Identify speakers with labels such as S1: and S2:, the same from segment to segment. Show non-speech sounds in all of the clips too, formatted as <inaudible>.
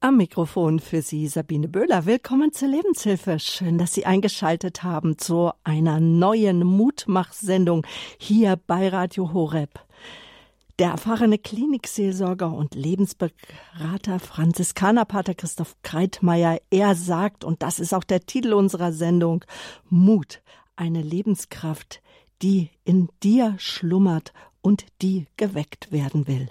S1: Am Mikrofon für Sie Sabine Böhler. Willkommen zur Lebenshilfe. Schön, dass Sie eingeschaltet haben zu einer neuen Mutmach-Sendung hier bei Radio Horeb. Der erfahrene Klinikseelsorger und Lebensberater Franziskanerpater Christoph Kreitmeier, er sagt, und das ist auch der Titel unserer Sendung, Mut, eine Lebenskraft, die in dir schlummert und die geweckt werden will.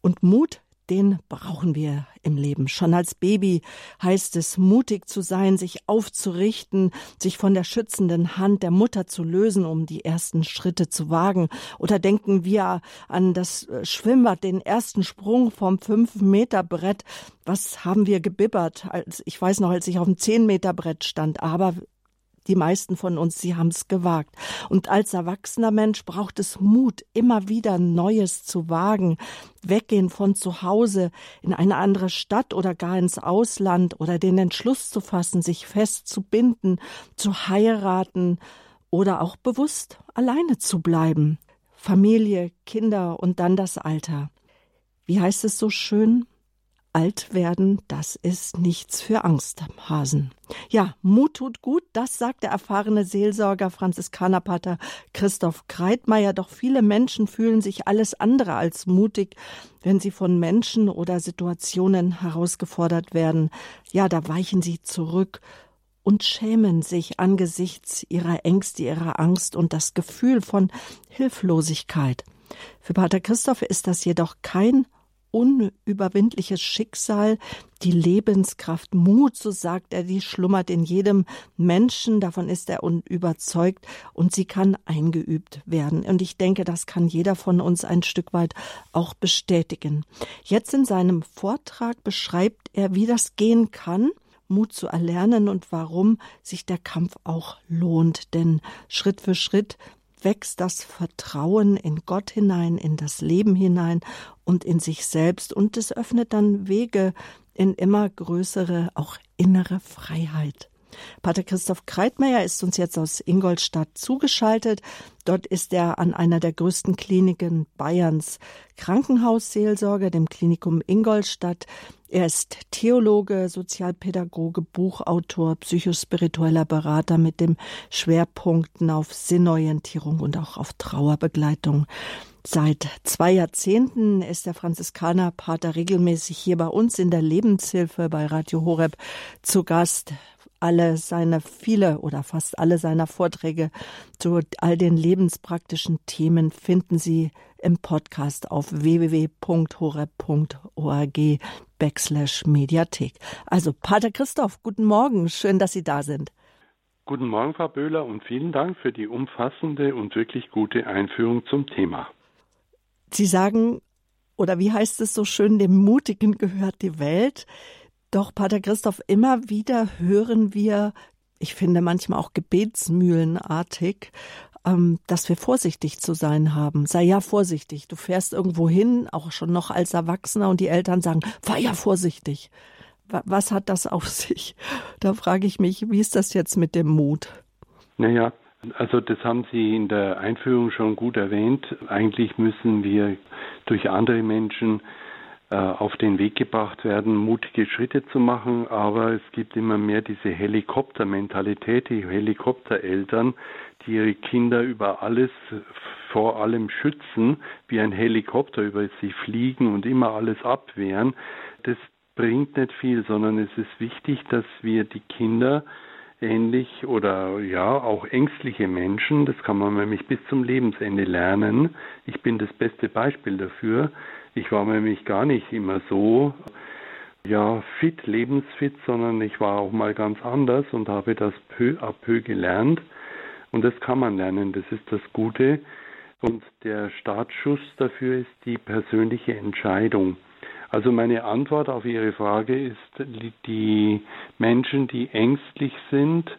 S1: Und Mut den brauchen wir im Leben. Schon als Baby heißt es, mutig zu sein, sich aufzurichten, sich von der schützenden Hand der Mutter zu lösen, um die ersten Schritte zu wagen. Oder denken wir an das Schwimmbad, den ersten Sprung vom Fünf-Meter-Brett. Was haben wir gebibbert? Als, ich weiß noch, als ich auf dem Zehn-Meter-Brett stand. Aber die meisten von uns, sie haben es gewagt. Und als erwachsener Mensch braucht es Mut, immer wieder Neues zu wagen, weggehen von zu Hause in eine andere Stadt oder gar ins Ausland oder den Entschluss zu fassen, sich festzubinden, zu heiraten oder auch bewusst alleine zu bleiben. Familie, Kinder und dann das Alter. Wie heißt es so schön? Alt werden, das ist nichts für Angsthasen. Ja, Mut tut gut, das sagt der erfahrene Seelsorger Franziskanerpater Christoph Kreitmeier. Doch viele Menschen fühlen sich alles andere als mutig, wenn sie von Menschen oder Situationen herausgefordert werden. Ja, da weichen sie zurück und schämen sich angesichts ihrer Ängste, ihrer Angst und das Gefühl von Hilflosigkeit. Für Pater Christoph ist das jedoch kein unüberwindliches Schicksal, die Lebenskraft, Mut, so sagt er, die schlummert in jedem Menschen, davon ist er überzeugt und sie kann eingeübt werden. Und ich denke, das kann jeder von uns ein Stück weit auch bestätigen. Jetzt in seinem Vortrag beschreibt er, wie das gehen kann. Mut zu erlernen und warum sich der Kampf auch lohnt. Denn Schritt für Schritt wächst das Vertrauen in Gott hinein, in das Leben hinein und in sich selbst und es öffnet dann Wege in immer größere, auch innere Freiheit. Pater Christoph Kreitmeier ist uns jetzt aus Ingolstadt zugeschaltet. Dort ist er an einer der größten Kliniken Bayerns Krankenhausseelsorger, dem Klinikum Ingolstadt. Er ist Theologe, Sozialpädagoge, Buchautor, psychospiritueller Berater mit dem Schwerpunkten auf Sinnorientierung und auch auf Trauerbegleitung. Seit zwei Jahrzehnten ist der Franziskanerpater regelmäßig hier bei uns in der Lebenshilfe bei Radio Horeb zu Gast alle seine viele oder fast alle seiner Vorträge zu all den lebenspraktischen Themen finden Sie im Podcast auf www.horeb.org backslash Mediathek. Also Pater Christoph, guten Morgen, schön, dass Sie da sind.
S2: Guten Morgen, Frau Böhler, und vielen Dank für die umfassende und wirklich gute Einführung zum Thema.
S1: Sie sagen, oder wie heißt es so schön, dem Mutigen gehört die Welt. Doch, Pater Christoph, immer wieder hören wir, ich finde manchmal auch gebetsmühlenartig, ähm, dass wir vorsichtig zu sein haben. Sei ja vorsichtig. Du fährst irgendwo hin, auch schon noch als Erwachsener, und die Eltern sagen, fahr ja vorsichtig. Was hat das auf <laughs> sich? Da frage ich mich, wie ist das jetzt mit dem Mut?
S2: Naja, also das haben Sie in der Einführung schon gut erwähnt. Eigentlich müssen wir durch andere Menschen auf den Weg gebracht werden, mutige Schritte zu machen, aber es gibt immer mehr diese Helikoptermentalität, die Helikoptereltern, die ihre Kinder über alles, vor allem schützen, wie ein Helikopter über sie fliegen und immer alles abwehren. Das bringt nicht viel, sondern es ist wichtig, dass wir die Kinder ähnlich oder ja auch ängstliche Menschen, das kann man nämlich bis zum Lebensende lernen. Ich bin das beste Beispiel dafür. Ich war nämlich gar nicht immer so ja fit, lebensfit, sondern ich war auch mal ganz anders und habe das peu à peu gelernt. Und das kann man lernen, das ist das Gute. Und der Startschuss dafür ist die persönliche Entscheidung. Also meine Antwort auf Ihre Frage ist, die Menschen, die ängstlich sind,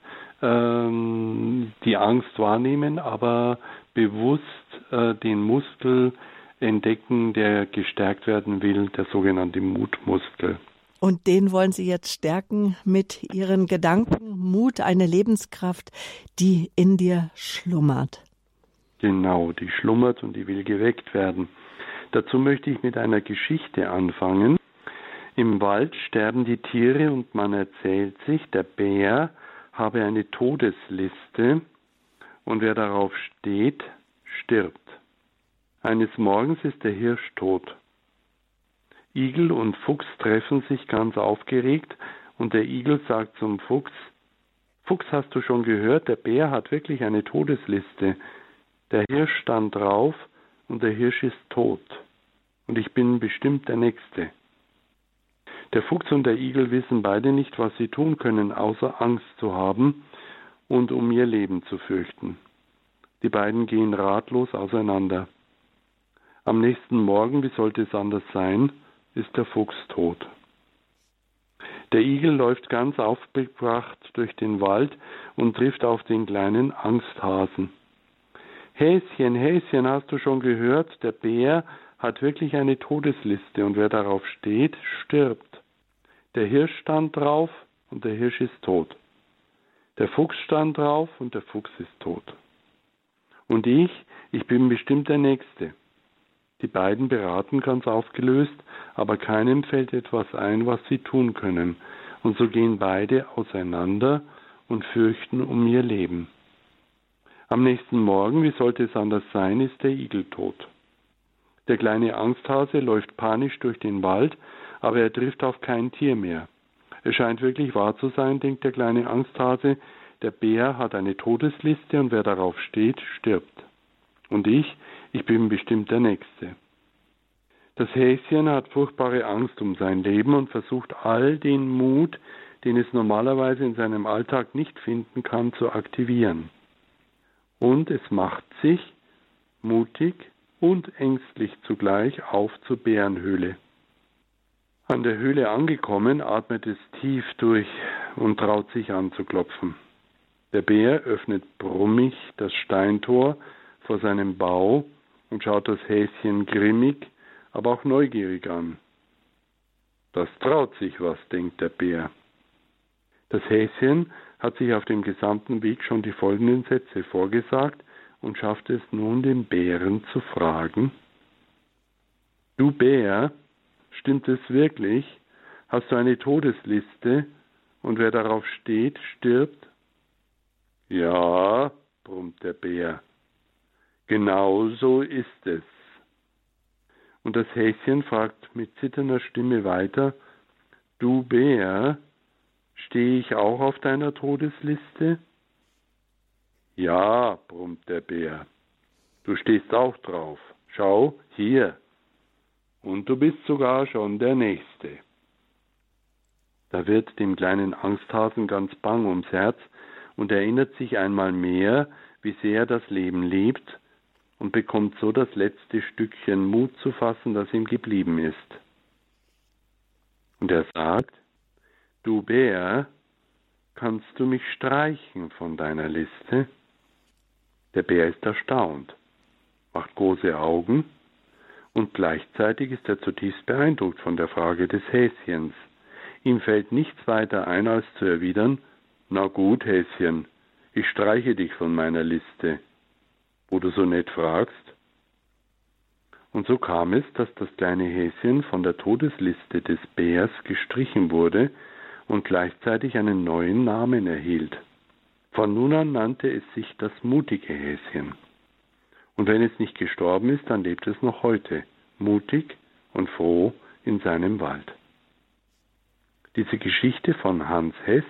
S2: ähm, die Angst wahrnehmen, aber bewusst äh, den Muskel entdecken, der gestärkt werden will, der sogenannte Mutmuskel.
S1: Und den wollen Sie jetzt stärken mit Ihren Gedanken, Mut, eine Lebenskraft, die in dir schlummert.
S2: Genau, die schlummert und die will geweckt werden. Dazu möchte ich mit einer Geschichte anfangen. Im Wald sterben die Tiere und man erzählt sich, der Bär habe eine Todesliste und wer darauf steht, stirbt. Eines Morgens ist der Hirsch tot. Igel und Fuchs treffen sich ganz aufgeregt und der Igel sagt zum Fuchs, Fuchs, hast du schon gehört, der Bär hat wirklich eine Todesliste. Der Hirsch stand drauf und der Hirsch ist tot. Und ich bin bestimmt der Nächste. Der Fuchs und der Igel wissen beide nicht, was sie tun können, außer Angst zu haben und um ihr Leben zu fürchten. Die beiden gehen ratlos auseinander. Am nächsten Morgen, wie sollte es anders sein, ist der Fuchs tot. Der Igel läuft ganz aufgebracht durch den Wald und trifft auf den kleinen Angsthasen. Häschen, Häschen, hast du schon gehört? Der Bär hat wirklich eine Todesliste und wer darauf steht, stirbt. Der Hirsch stand drauf und der Hirsch ist tot. Der Fuchs stand drauf und der Fuchs ist tot. Und ich, ich bin bestimmt der Nächste. Die beiden beraten ganz aufgelöst, aber keinem fällt etwas ein, was sie tun können, und so gehen beide auseinander und fürchten um ihr Leben. Am nächsten Morgen, wie sollte es anders sein, ist der Igel tot. Der kleine Angsthase läuft panisch durch den Wald, aber er trifft auf kein Tier mehr. Es scheint wirklich wahr zu sein, denkt der kleine Angsthase, der Bär hat eine Todesliste und wer darauf steht, stirbt. Und ich, ich bin bestimmt der Nächste. Das Häschen hat furchtbare Angst um sein Leben und versucht all den Mut, den es normalerweise in seinem Alltag nicht finden kann, zu aktivieren. Und es macht sich, mutig und ängstlich zugleich, auf zur Bärenhöhle. An der Höhle angekommen, atmet es tief durch und traut sich anzuklopfen. Der Bär öffnet brummig das Steintor vor seinem Bau und schaut das Häschen grimmig, aber auch neugierig an. Das traut sich was, denkt der Bär. Das Häschen hat sich auf dem gesamten Weg schon die folgenden Sätze vorgesagt und schafft es nun, den Bären zu fragen: Du Bär, stimmt es wirklich? Hast du eine Todesliste und wer darauf steht, stirbt? Ja, brummt der Bär. Genau so ist es. Und das Häschen fragt mit zitternder Stimme weiter, Du Bär, stehe ich auch auf deiner Todesliste? Ja, brummt der Bär, du stehst auch drauf. Schau, hier. Und du bist sogar schon der Nächste. Da wird dem kleinen Angsthasen ganz bang ums Herz und erinnert sich einmal mehr, wie sehr das Leben lebt und bekommt so das letzte Stückchen Mut zu fassen, das ihm geblieben ist. Und er sagt, du Bär, kannst du mich streichen von deiner Liste? Der Bär ist erstaunt, macht große Augen und gleichzeitig ist er zutiefst beeindruckt von der Frage des Häschens. Ihm fällt nichts weiter ein, als zu erwidern, na gut, Häschen, ich streiche dich von meiner Liste wo du so nett fragst? Und so kam es, dass das kleine Häschen von der Todesliste des Bärs gestrichen wurde und gleichzeitig einen neuen Namen erhielt. Von nun an nannte es sich das mutige Häschen. Und wenn es nicht gestorben ist, dann lebt es noch heute, mutig und froh in seinem Wald. Diese Geschichte von Hans Hess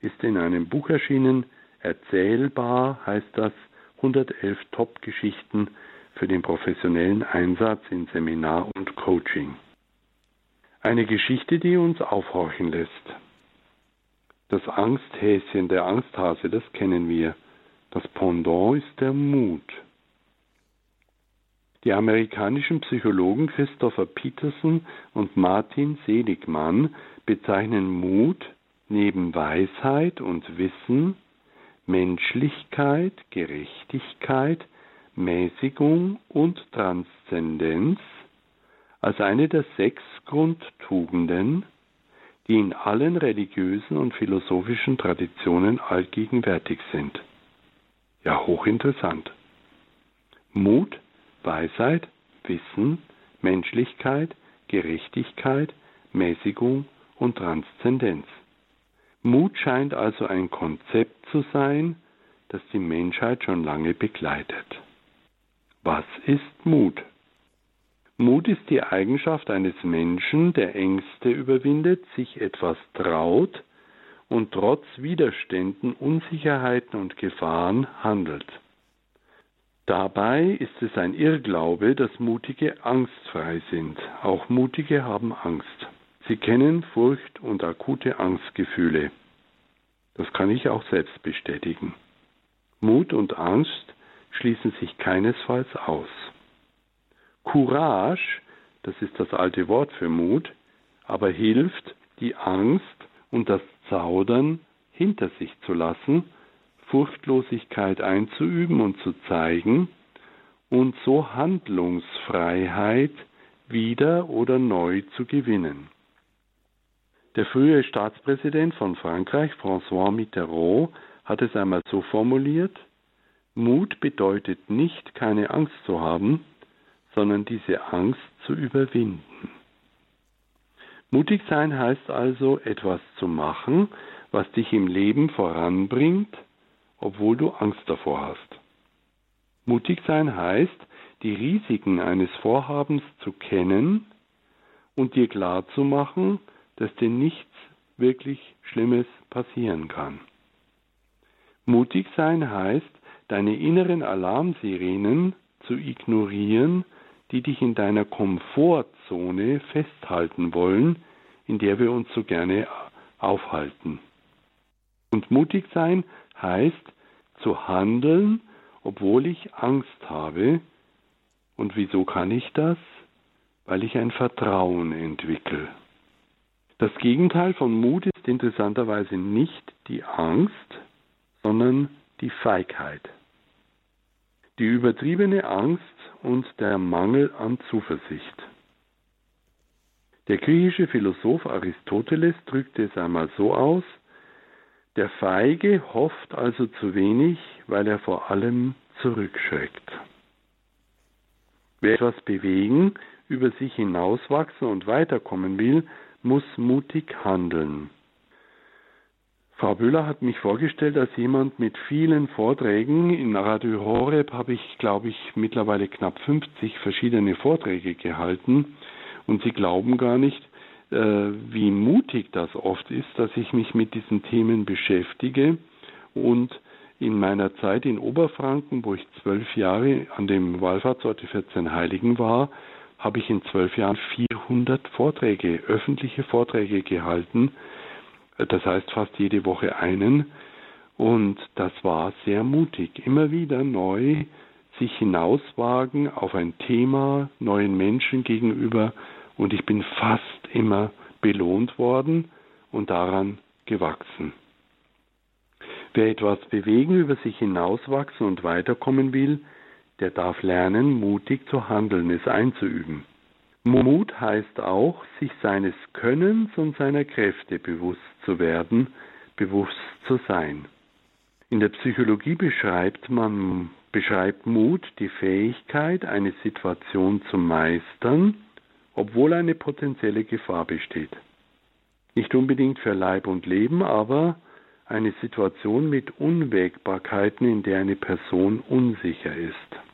S2: ist in einem Buch erschienen, Erzählbar heißt das, 111 Top-Geschichten für den professionellen Einsatz in Seminar und Coaching. Eine Geschichte, die uns aufhorchen lässt. Das Angsthäschen, der Angsthase, das kennen wir. Das Pendant ist der Mut. Die amerikanischen Psychologen Christopher Peterson und Martin Seligmann bezeichnen Mut neben Weisheit und Wissen Menschlichkeit, Gerechtigkeit, Mäßigung und Transzendenz als eine der sechs Grundtugenden, die in allen religiösen und philosophischen Traditionen allgegenwärtig sind. Ja, hochinteressant. Mut, Weisheit, Wissen, Menschlichkeit, Gerechtigkeit, Mäßigung und Transzendenz. Mut scheint also ein Konzept zu sein, das die Menschheit schon lange begleitet. Was ist Mut? Mut ist die Eigenschaft eines Menschen, der Ängste überwindet, sich etwas traut und trotz Widerständen, Unsicherheiten und Gefahren handelt. Dabei ist es ein Irrglaube, dass Mutige angstfrei sind. Auch Mutige haben Angst. Sie kennen Furcht und akute Angstgefühle. Das kann ich auch selbst bestätigen. Mut und Angst schließen sich keinesfalls aus. Courage, das ist das alte Wort für Mut, aber hilft, die Angst und das Zaudern hinter sich zu lassen, Furchtlosigkeit einzuüben und zu zeigen und so Handlungsfreiheit wieder oder neu zu gewinnen. Der frühere Staatspräsident von Frankreich, François Mitterrand, hat es einmal so formuliert, Mut bedeutet nicht, keine Angst zu haben, sondern diese Angst zu überwinden. Mutig sein heißt also, etwas zu machen, was dich im Leben voranbringt, obwohl du Angst davor hast. Mutig sein heißt, die Risiken eines Vorhabens zu kennen und dir klar zu machen, dass dir nichts wirklich Schlimmes passieren kann. Mutig sein heißt, deine inneren Alarmsirenen zu ignorieren, die dich in deiner Komfortzone festhalten wollen, in der wir uns so gerne aufhalten. Und mutig sein heißt zu handeln, obwohl ich Angst habe. Und wieso kann ich das? Weil ich ein Vertrauen entwickle. Das Gegenteil von Mut ist interessanterweise nicht die Angst, sondern die Feigheit. Die übertriebene Angst und der Mangel an Zuversicht. Der griechische Philosoph Aristoteles drückte es einmal so aus, der Feige hofft also zu wenig, weil er vor allem zurückschreckt. Wer etwas bewegen, über sich hinauswachsen und weiterkommen will, muss mutig handeln. Frau Böhler hat mich vorgestellt als jemand mit vielen Vorträgen. In Radio Horeb habe ich, glaube ich, mittlerweile knapp 50 verschiedene Vorträge gehalten. Und Sie glauben gar nicht, äh, wie mutig das oft ist, dass ich mich mit diesen Themen beschäftige. Und in meiner Zeit in Oberfranken, wo ich zwölf Jahre an dem Wallfahrtsort 14 Heiligen war, habe ich in zwölf Jahren 400 Vorträge, öffentliche Vorträge gehalten das heißt fast jede Woche einen. Und das war sehr mutig. Immer wieder neu sich hinauswagen auf ein Thema, neuen Menschen gegenüber. Und ich bin fast immer belohnt worden und daran gewachsen. Wer etwas bewegen, über sich hinauswachsen und weiterkommen will, der darf lernen, mutig zu handeln, es einzuüben. Mut heißt auch, sich seines Könnens und seiner Kräfte bewusst zu werden, bewusst zu sein. In der Psychologie beschreibt man beschreibt Mut die Fähigkeit, eine Situation zu meistern, obwohl eine potenzielle Gefahr besteht. Nicht unbedingt für Leib und Leben, aber eine Situation mit Unwägbarkeiten, in der eine Person unsicher ist.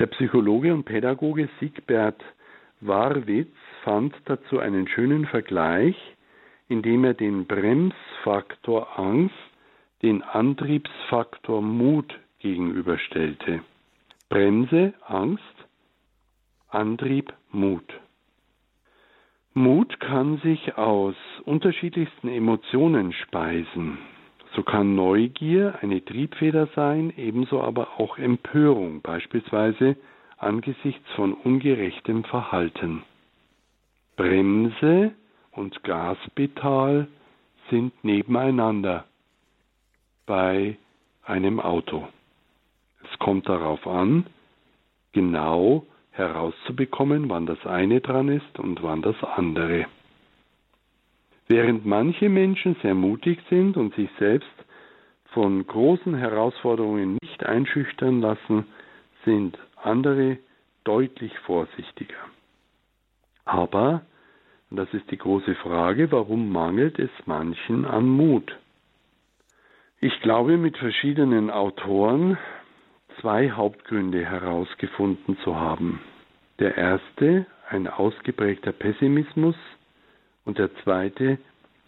S2: Der Psychologe und Pädagoge Siegbert Warwitz fand dazu einen schönen Vergleich, indem er den Bremsfaktor Angst den Antriebsfaktor Mut gegenüberstellte. Bremse Angst, Antrieb Mut. Mut kann sich aus unterschiedlichsten Emotionen speisen. So kann Neugier eine Triebfeder sein, ebenso aber auch Empörung, beispielsweise angesichts von ungerechtem Verhalten. Bremse und Gaspedal sind nebeneinander bei einem Auto. Es kommt darauf an, genau herauszubekommen, wann das eine dran ist und wann das andere. Während manche Menschen sehr mutig sind und sich selbst von großen Herausforderungen nicht einschüchtern lassen, sind andere deutlich vorsichtiger. Aber, und das ist die große Frage, warum mangelt es manchen an Mut? Ich glaube, mit verschiedenen Autoren zwei Hauptgründe herausgefunden zu haben. Der erste, ein ausgeprägter Pessimismus und der zweite,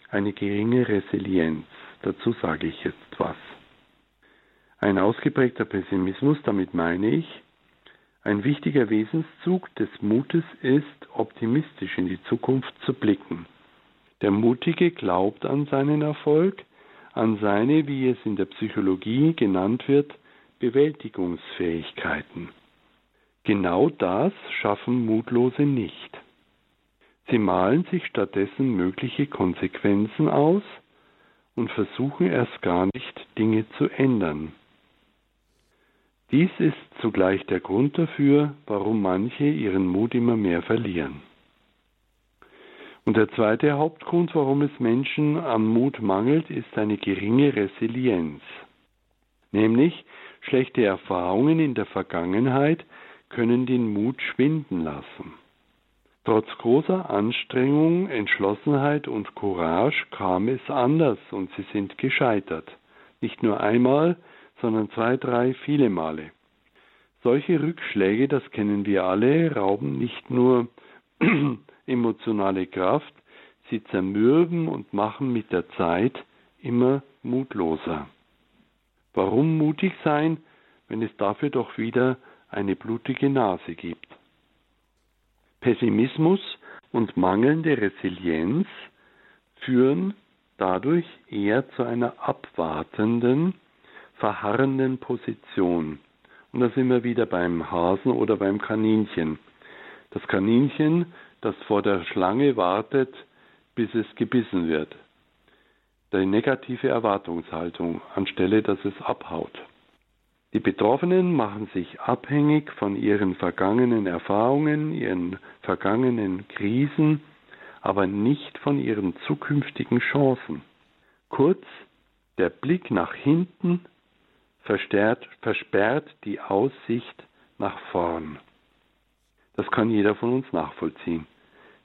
S2: eine geringe Resilienz. Dazu sage ich jetzt was. Ein ausgeprägter Pessimismus, damit meine ich, ein wichtiger Wesenszug des Mutes ist, optimistisch in die Zukunft zu blicken. Der Mutige glaubt an seinen Erfolg, an seine, wie es in der Psychologie genannt wird, Bewältigungsfähigkeiten. Genau das schaffen Mutlose nicht. Sie malen sich stattdessen mögliche Konsequenzen aus und versuchen erst gar nicht, Dinge zu ändern. Dies ist zugleich der Grund dafür, warum manche ihren Mut immer mehr verlieren. Und der zweite Hauptgrund, warum es Menschen am Mut mangelt, ist eine geringe Resilienz. Nämlich schlechte Erfahrungen in der Vergangenheit können den Mut schwinden lassen. Trotz großer Anstrengung, Entschlossenheit und Courage kam es anders und sie sind gescheitert. Nicht nur einmal, sondern zwei, drei, viele Male. Solche Rückschläge, das kennen wir alle, rauben nicht nur <clears throat> emotionale Kraft, sie zermürben und machen mit der Zeit immer mutloser. Warum mutig sein, wenn es dafür doch wieder eine blutige Nase gibt? Pessimismus und mangelnde Resilienz führen dadurch eher zu einer abwartenden, verharrenden Position. Und da sind wir wieder beim Hasen oder beim Kaninchen. Das Kaninchen, das vor der Schlange wartet, bis es gebissen wird. Die negative Erwartungshaltung, anstelle dass es abhaut. Die Betroffenen machen sich abhängig von ihren vergangenen Erfahrungen, ihren vergangenen Krisen, aber nicht von ihren zukünftigen Chancen. Kurz, der Blick nach hinten versperrt die Aussicht nach vorn. Das kann jeder von uns nachvollziehen.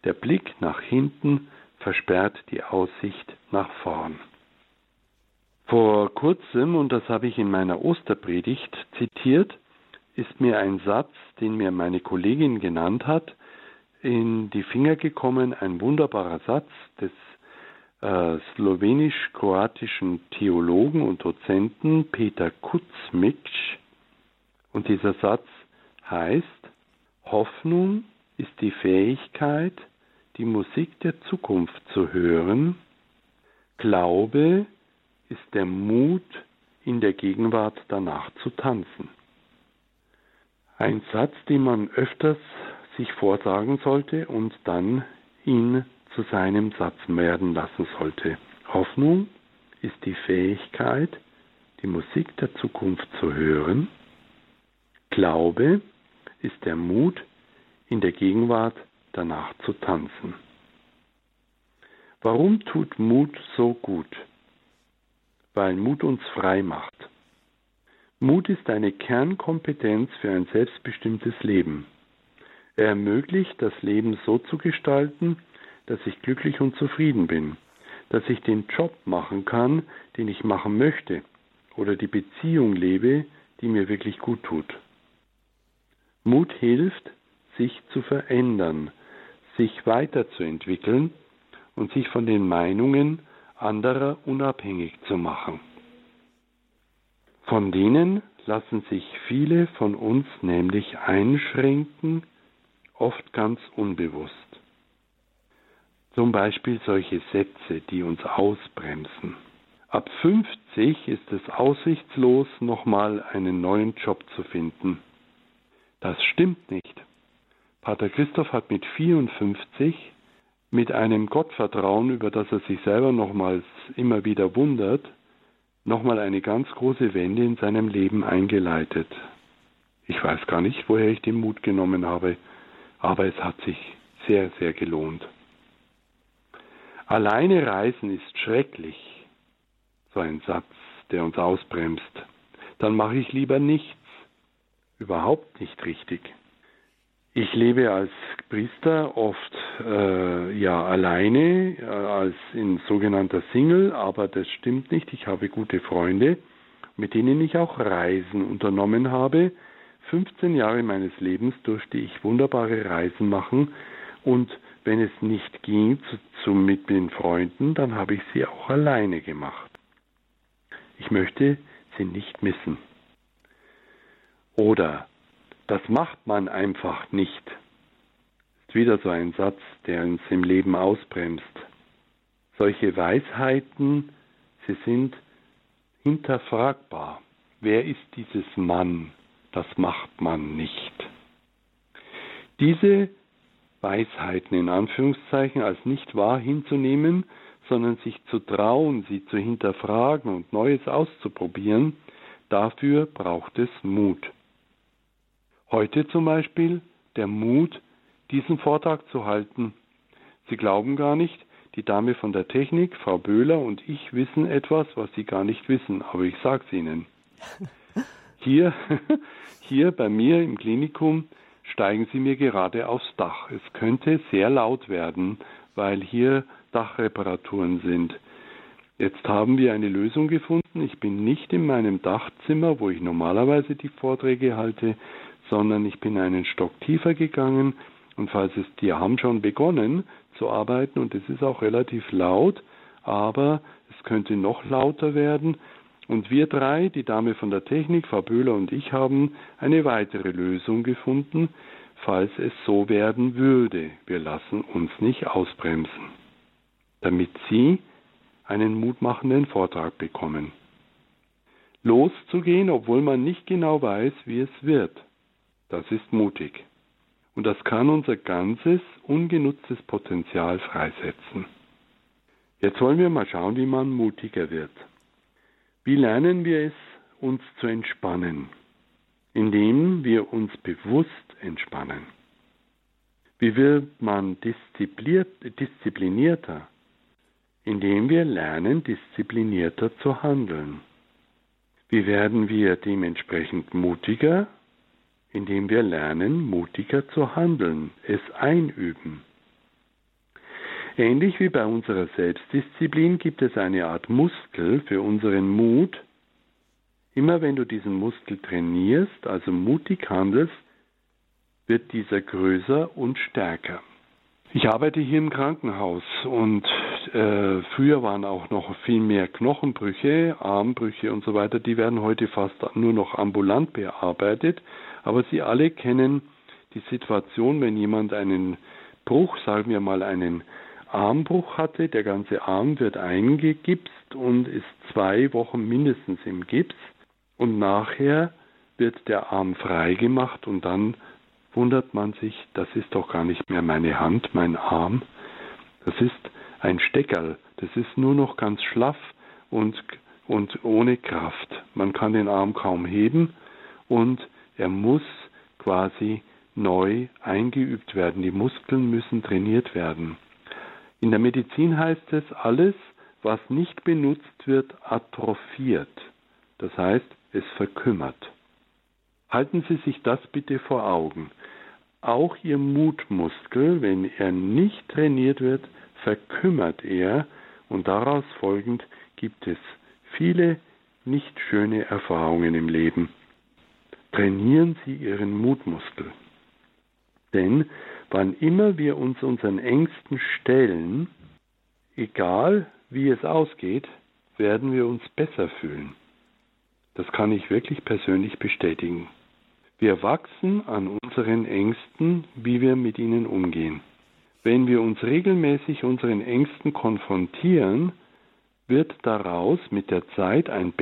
S2: Der Blick nach hinten versperrt die Aussicht nach vorn. Vor kurzem, und das habe ich in meiner Osterpredigt zitiert, ist mir ein Satz, den mir meine Kollegin genannt hat, in die Finger gekommen, ein wunderbarer Satz des äh, slowenisch-kroatischen Theologen und Dozenten Peter Kuzmic. Und dieser Satz heißt, Hoffnung ist die Fähigkeit, die Musik der Zukunft zu hören, Glaube ist der Mut, in der Gegenwart danach zu tanzen. Ein Satz, den man öfters sich vorsagen sollte und dann ihn zu seinem Satz werden lassen sollte. Hoffnung ist die Fähigkeit, die Musik der Zukunft zu hören. Glaube ist der Mut, in der Gegenwart danach zu tanzen. Warum tut Mut so gut? Weil Mut uns frei macht. Mut ist eine Kernkompetenz für ein selbstbestimmtes Leben. Er ermöglicht, das Leben so zu gestalten, dass ich glücklich und zufrieden bin, dass ich den Job machen kann, den ich machen möchte, oder die Beziehung lebe, die mir wirklich gut tut. Mut hilft, sich zu verändern, sich weiterzuentwickeln und sich von den Meinungen anderer unabhängig zu machen. Von denen lassen sich viele von uns nämlich einschränken, oft ganz unbewusst. Zum Beispiel solche Sätze, die uns ausbremsen. Ab 50 ist es aussichtslos, nochmal einen neuen Job zu finden. Das stimmt nicht. Pater Christoph hat mit 54 mit einem Gottvertrauen, über das er sich selber nochmals immer wieder wundert, nochmal eine ganz große Wende in seinem Leben eingeleitet. Ich weiß gar nicht, woher ich den Mut genommen habe, aber es hat sich sehr, sehr gelohnt. Alleine reisen ist schrecklich, so ein Satz, der uns ausbremst. Dann mache ich lieber nichts. Überhaupt nicht richtig. Ich lebe als Priester oft äh, ja alleine, äh, als in sogenannter Single, aber das stimmt nicht. Ich habe gute Freunde, mit denen ich auch Reisen unternommen habe. 15 Jahre meines Lebens durfte ich wunderbare Reisen machen und wenn es nicht ging zu, zu, mit den Freunden, dann habe ich sie auch alleine gemacht. Ich möchte sie nicht missen. Oder das macht man einfach nicht. Ist wieder so ein Satz, der uns im Leben ausbremst. Solche Weisheiten, sie sind hinterfragbar. Wer ist dieses Mann? Das macht man nicht. Diese Weisheiten in Anführungszeichen als nicht wahr hinzunehmen, sondern sich zu trauen, sie zu hinterfragen und Neues auszuprobieren, dafür braucht es Mut. Heute zum Beispiel der Mut, diesen Vortrag zu halten. Sie glauben gar nicht, die Dame von der Technik, Frau Böhler und ich wissen etwas, was Sie gar nicht wissen, aber ich sage es Ihnen. <laughs> Hier, <laughs> hier bei mir im Klinikum steigen Sie mir gerade aufs Dach. Es könnte sehr laut werden, weil hier Dachreparaturen sind. Jetzt haben wir eine Lösung gefunden. Ich bin nicht in meinem Dachzimmer, wo ich normalerweise die Vorträge halte, sondern ich bin einen Stock tiefer gegangen und falls es, die haben schon begonnen zu arbeiten und es ist auch relativ laut, aber es könnte noch lauter werden. Und wir drei, die Dame von der Technik, Frau Böhler und ich, haben eine weitere Lösung gefunden, falls es so werden würde. Wir lassen uns nicht ausbremsen, damit Sie einen mutmachenden Vortrag bekommen. Loszugehen, obwohl man nicht genau weiß, wie es wird. Das ist mutig. Und das kann unser ganzes ungenutztes Potenzial freisetzen. Jetzt wollen wir mal schauen, wie man mutiger wird. Wie lernen wir es, uns zu entspannen? Indem wir uns bewusst entspannen. Wie wird man disziplinierter? Indem wir lernen, disziplinierter zu handeln. Wie werden wir dementsprechend mutiger? Indem wir lernen, mutiger zu handeln, es einüben. Ähnlich wie bei unserer Selbstdisziplin gibt es eine Art Muskel für unseren Mut. Immer wenn du diesen Muskel trainierst, also mutig handelst, wird dieser größer und stärker. Ich arbeite hier im Krankenhaus und äh, früher waren auch noch viel mehr Knochenbrüche, Armbrüche und so weiter. Die werden heute fast nur noch ambulant bearbeitet. Aber Sie alle kennen die Situation, wenn jemand einen Bruch, sagen wir mal einen Armbruch hatte, der ganze Arm wird eingegipst und ist zwei Wochen mindestens im Gips und nachher wird der Arm frei gemacht und dann wundert man sich, das ist doch gar nicht mehr meine Hand, mein Arm. Das ist ein Steckerl. Das ist nur noch ganz schlaff und, und ohne Kraft. Man kann den Arm kaum heben und er muss quasi neu eingeübt werden. Die Muskeln müssen trainiert werden. In der Medizin heißt es, alles, was nicht benutzt wird, atrophiert. Das heißt, es verkümmert. Halten Sie sich das bitte vor Augen. Auch Ihr Mutmuskel, wenn er nicht trainiert wird, verkümmert er und daraus folgend gibt es viele nicht schöne Erfahrungen im Leben. Trainieren Sie Ihren Mutmuskel. Denn wann immer wir uns unseren Ängsten stellen, egal wie es ausgeht, werden wir uns besser fühlen. Das kann ich wirklich persönlich bestätigen. Wir wachsen an unseren Ängsten, wie wir mit ihnen umgehen. Wenn wir uns regelmäßig unseren Ängsten konfrontieren, wird daraus mit der Zeit ein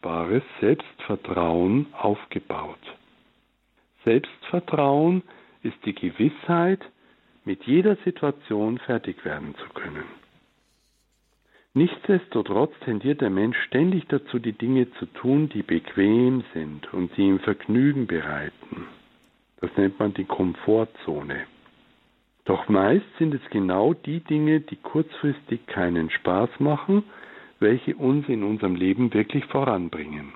S2: belastbares Selbstvertrauen aufgebaut. Selbstvertrauen ist die Gewissheit, mit jeder Situation fertig werden zu können. Nichtsdestotrotz tendiert der Mensch ständig dazu, die Dinge zu tun, die bequem sind und sie ihm Vergnügen bereiten. Das nennt man die Komfortzone. Doch meist sind es genau die Dinge, die kurzfristig keinen Spaß machen, welche uns in unserem Leben wirklich voranbringen.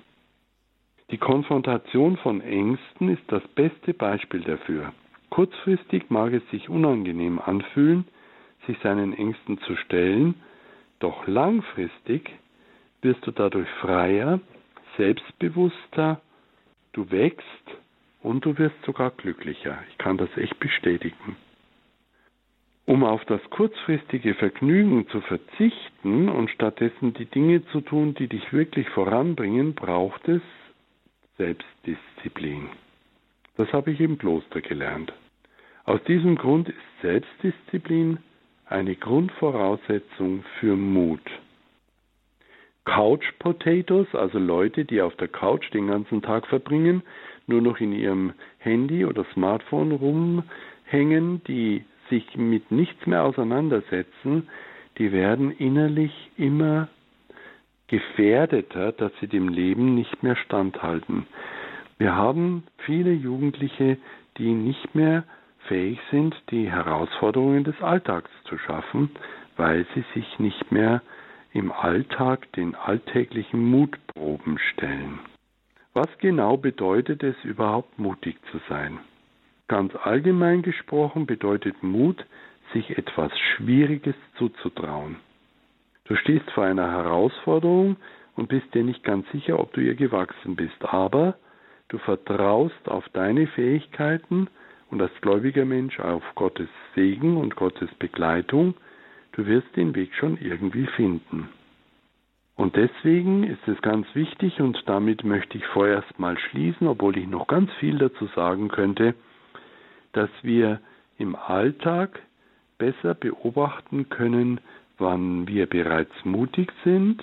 S2: Die Konfrontation von Ängsten ist das beste Beispiel dafür. Kurzfristig mag es sich unangenehm anfühlen, sich seinen Ängsten zu stellen, doch langfristig wirst du dadurch freier, selbstbewusster, du wächst und du wirst sogar glücklicher. Ich kann das echt bestätigen. Um auf das kurzfristige Vergnügen zu verzichten und stattdessen die Dinge zu tun, die dich wirklich voranbringen, braucht es Selbstdisziplin. Das habe ich im Kloster gelernt. Aus diesem Grund ist Selbstdisziplin eine Grundvoraussetzung für Mut. Couch Potatoes, also Leute, die auf der Couch den ganzen Tag verbringen, nur noch in ihrem Handy oder Smartphone rumhängen, die sich mit nichts mehr auseinandersetzen, die werden innerlich immer gefährdeter, dass sie dem Leben nicht mehr standhalten. Wir haben viele Jugendliche, die nicht mehr fähig sind, die Herausforderungen des Alltags zu schaffen, weil sie sich nicht mehr im Alltag den alltäglichen Mutproben stellen. Was genau bedeutet es überhaupt mutig zu sein? Ganz allgemein gesprochen bedeutet Mut, sich etwas Schwieriges zuzutrauen. Du stehst vor einer Herausforderung und bist dir nicht ganz sicher, ob du ihr gewachsen bist, aber du vertraust auf deine Fähigkeiten und als gläubiger Mensch auf Gottes Segen und Gottes Begleitung, du wirst den Weg schon irgendwie finden. Und deswegen ist es ganz wichtig, und damit möchte ich vorerst mal schließen, obwohl ich noch ganz viel dazu sagen könnte, dass wir im Alltag besser beobachten können, wann wir bereits mutig sind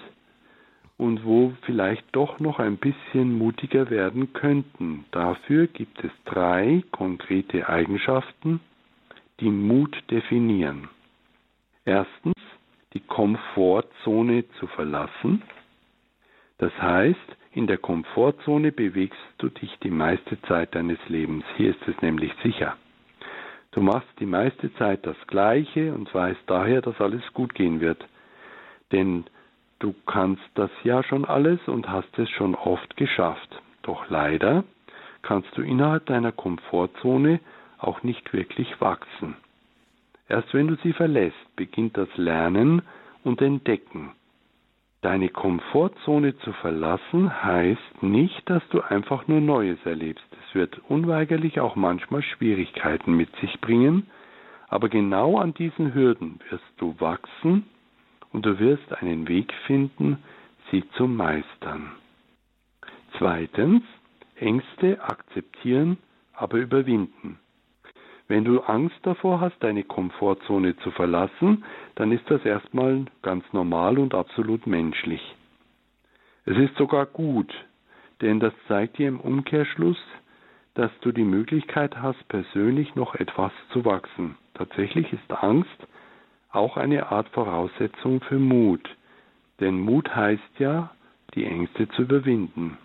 S2: und wo vielleicht doch noch ein bisschen mutiger werden könnten. Dafür gibt es drei konkrete Eigenschaften, die Mut definieren. Erstens, die Komfortzone zu verlassen. Das heißt, in der Komfortzone bewegst du dich die meiste Zeit deines Lebens. Hier ist es nämlich sicher. Du machst die meiste Zeit das Gleiche und weißt daher, dass alles gut gehen wird. Denn Du kannst das ja schon alles und hast es schon oft geschafft. Doch leider kannst du innerhalb deiner Komfortzone auch nicht wirklich wachsen. Erst wenn du sie verlässt, beginnt das Lernen und Entdecken. Deine Komfortzone zu verlassen heißt nicht, dass du einfach nur Neues erlebst. Es wird unweigerlich auch manchmal Schwierigkeiten mit sich bringen, aber genau an diesen Hürden wirst du wachsen und du wirst einen Weg finden, sie zu meistern. Zweitens, Ängste akzeptieren, aber überwinden. Wenn du Angst davor hast, deine Komfortzone zu verlassen, dann ist das erstmal ganz normal und absolut menschlich. Es ist sogar gut, denn das zeigt dir im Umkehrschluss, dass du die Möglichkeit hast, persönlich noch etwas zu wachsen. Tatsächlich ist Angst auch eine Art Voraussetzung für Mut. Denn Mut heißt ja, die Ängste zu überwinden.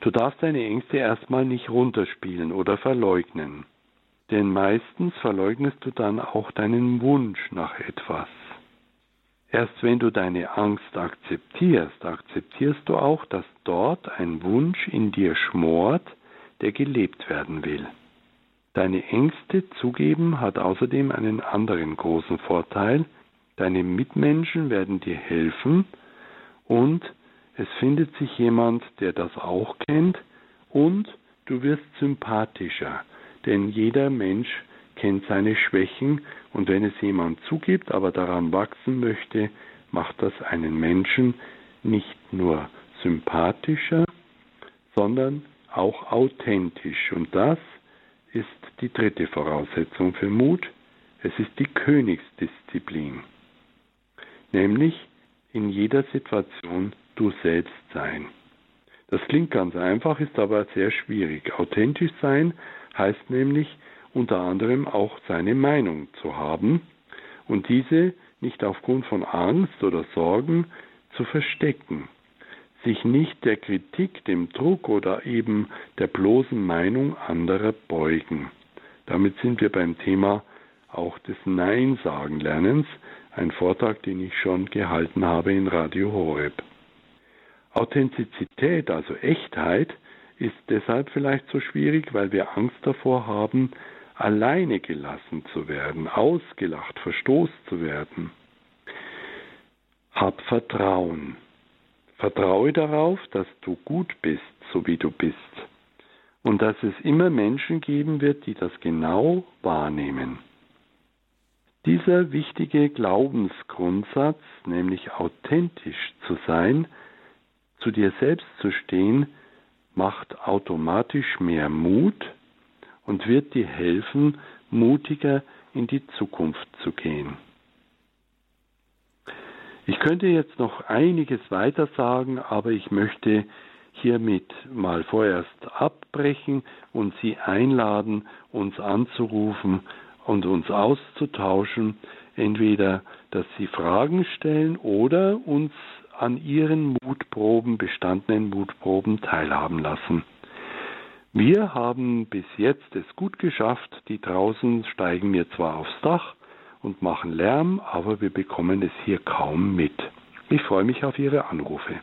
S2: Du darfst deine Ängste erstmal nicht runterspielen oder verleugnen. Denn meistens verleugnest du dann auch deinen Wunsch nach etwas. Erst wenn du deine Angst akzeptierst, akzeptierst du auch, dass dort ein Wunsch in dir schmort, der gelebt werden will. Deine Ängste zugeben hat außerdem einen anderen großen Vorteil. Deine Mitmenschen werden dir helfen und es findet sich jemand, der das auch kennt und du wirst sympathischer, denn jeder Mensch kennt seine Schwächen und wenn es jemand zugibt, aber daran wachsen möchte, macht das einen Menschen nicht nur sympathischer, sondern auch authentisch und das ist die dritte Voraussetzung für Mut. Es ist die Königsdisziplin. Nämlich in jeder Situation du selbst sein. Das klingt ganz einfach, ist aber sehr schwierig. Authentisch sein heißt nämlich unter anderem auch seine Meinung zu haben und diese nicht aufgrund von Angst oder Sorgen zu verstecken sich nicht der Kritik, dem Druck oder eben der bloßen Meinung anderer beugen. Damit sind wir beim Thema auch des Nein-Sagen-Lernens, ein Vortrag, den ich schon gehalten habe in Radio Horeb. Authentizität, also Echtheit, ist deshalb vielleicht so schwierig, weil wir Angst davor haben, alleine gelassen zu werden, ausgelacht, verstoßt zu werden. Hab Vertrauen. Vertraue darauf, dass du gut bist, so wie du bist. Und dass es immer Menschen geben wird, die das genau wahrnehmen. Dieser wichtige Glaubensgrundsatz, nämlich authentisch zu sein, zu dir selbst zu stehen, macht automatisch mehr Mut und wird dir helfen, mutiger in die Zukunft zu gehen. Ich könnte jetzt noch einiges weiter sagen, aber ich möchte hiermit mal vorerst abbrechen und Sie einladen, uns anzurufen und uns auszutauschen, entweder dass Sie Fragen stellen oder uns an Ihren Mutproben, bestandenen Mutproben teilhaben lassen. Wir haben bis jetzt es gut geschafft, die draußen steigen mir zwar aufs Dach, und machen Lärm, aber wir bekommen es hier kaum mit. Ich freue mich auf Ihre Anrufe.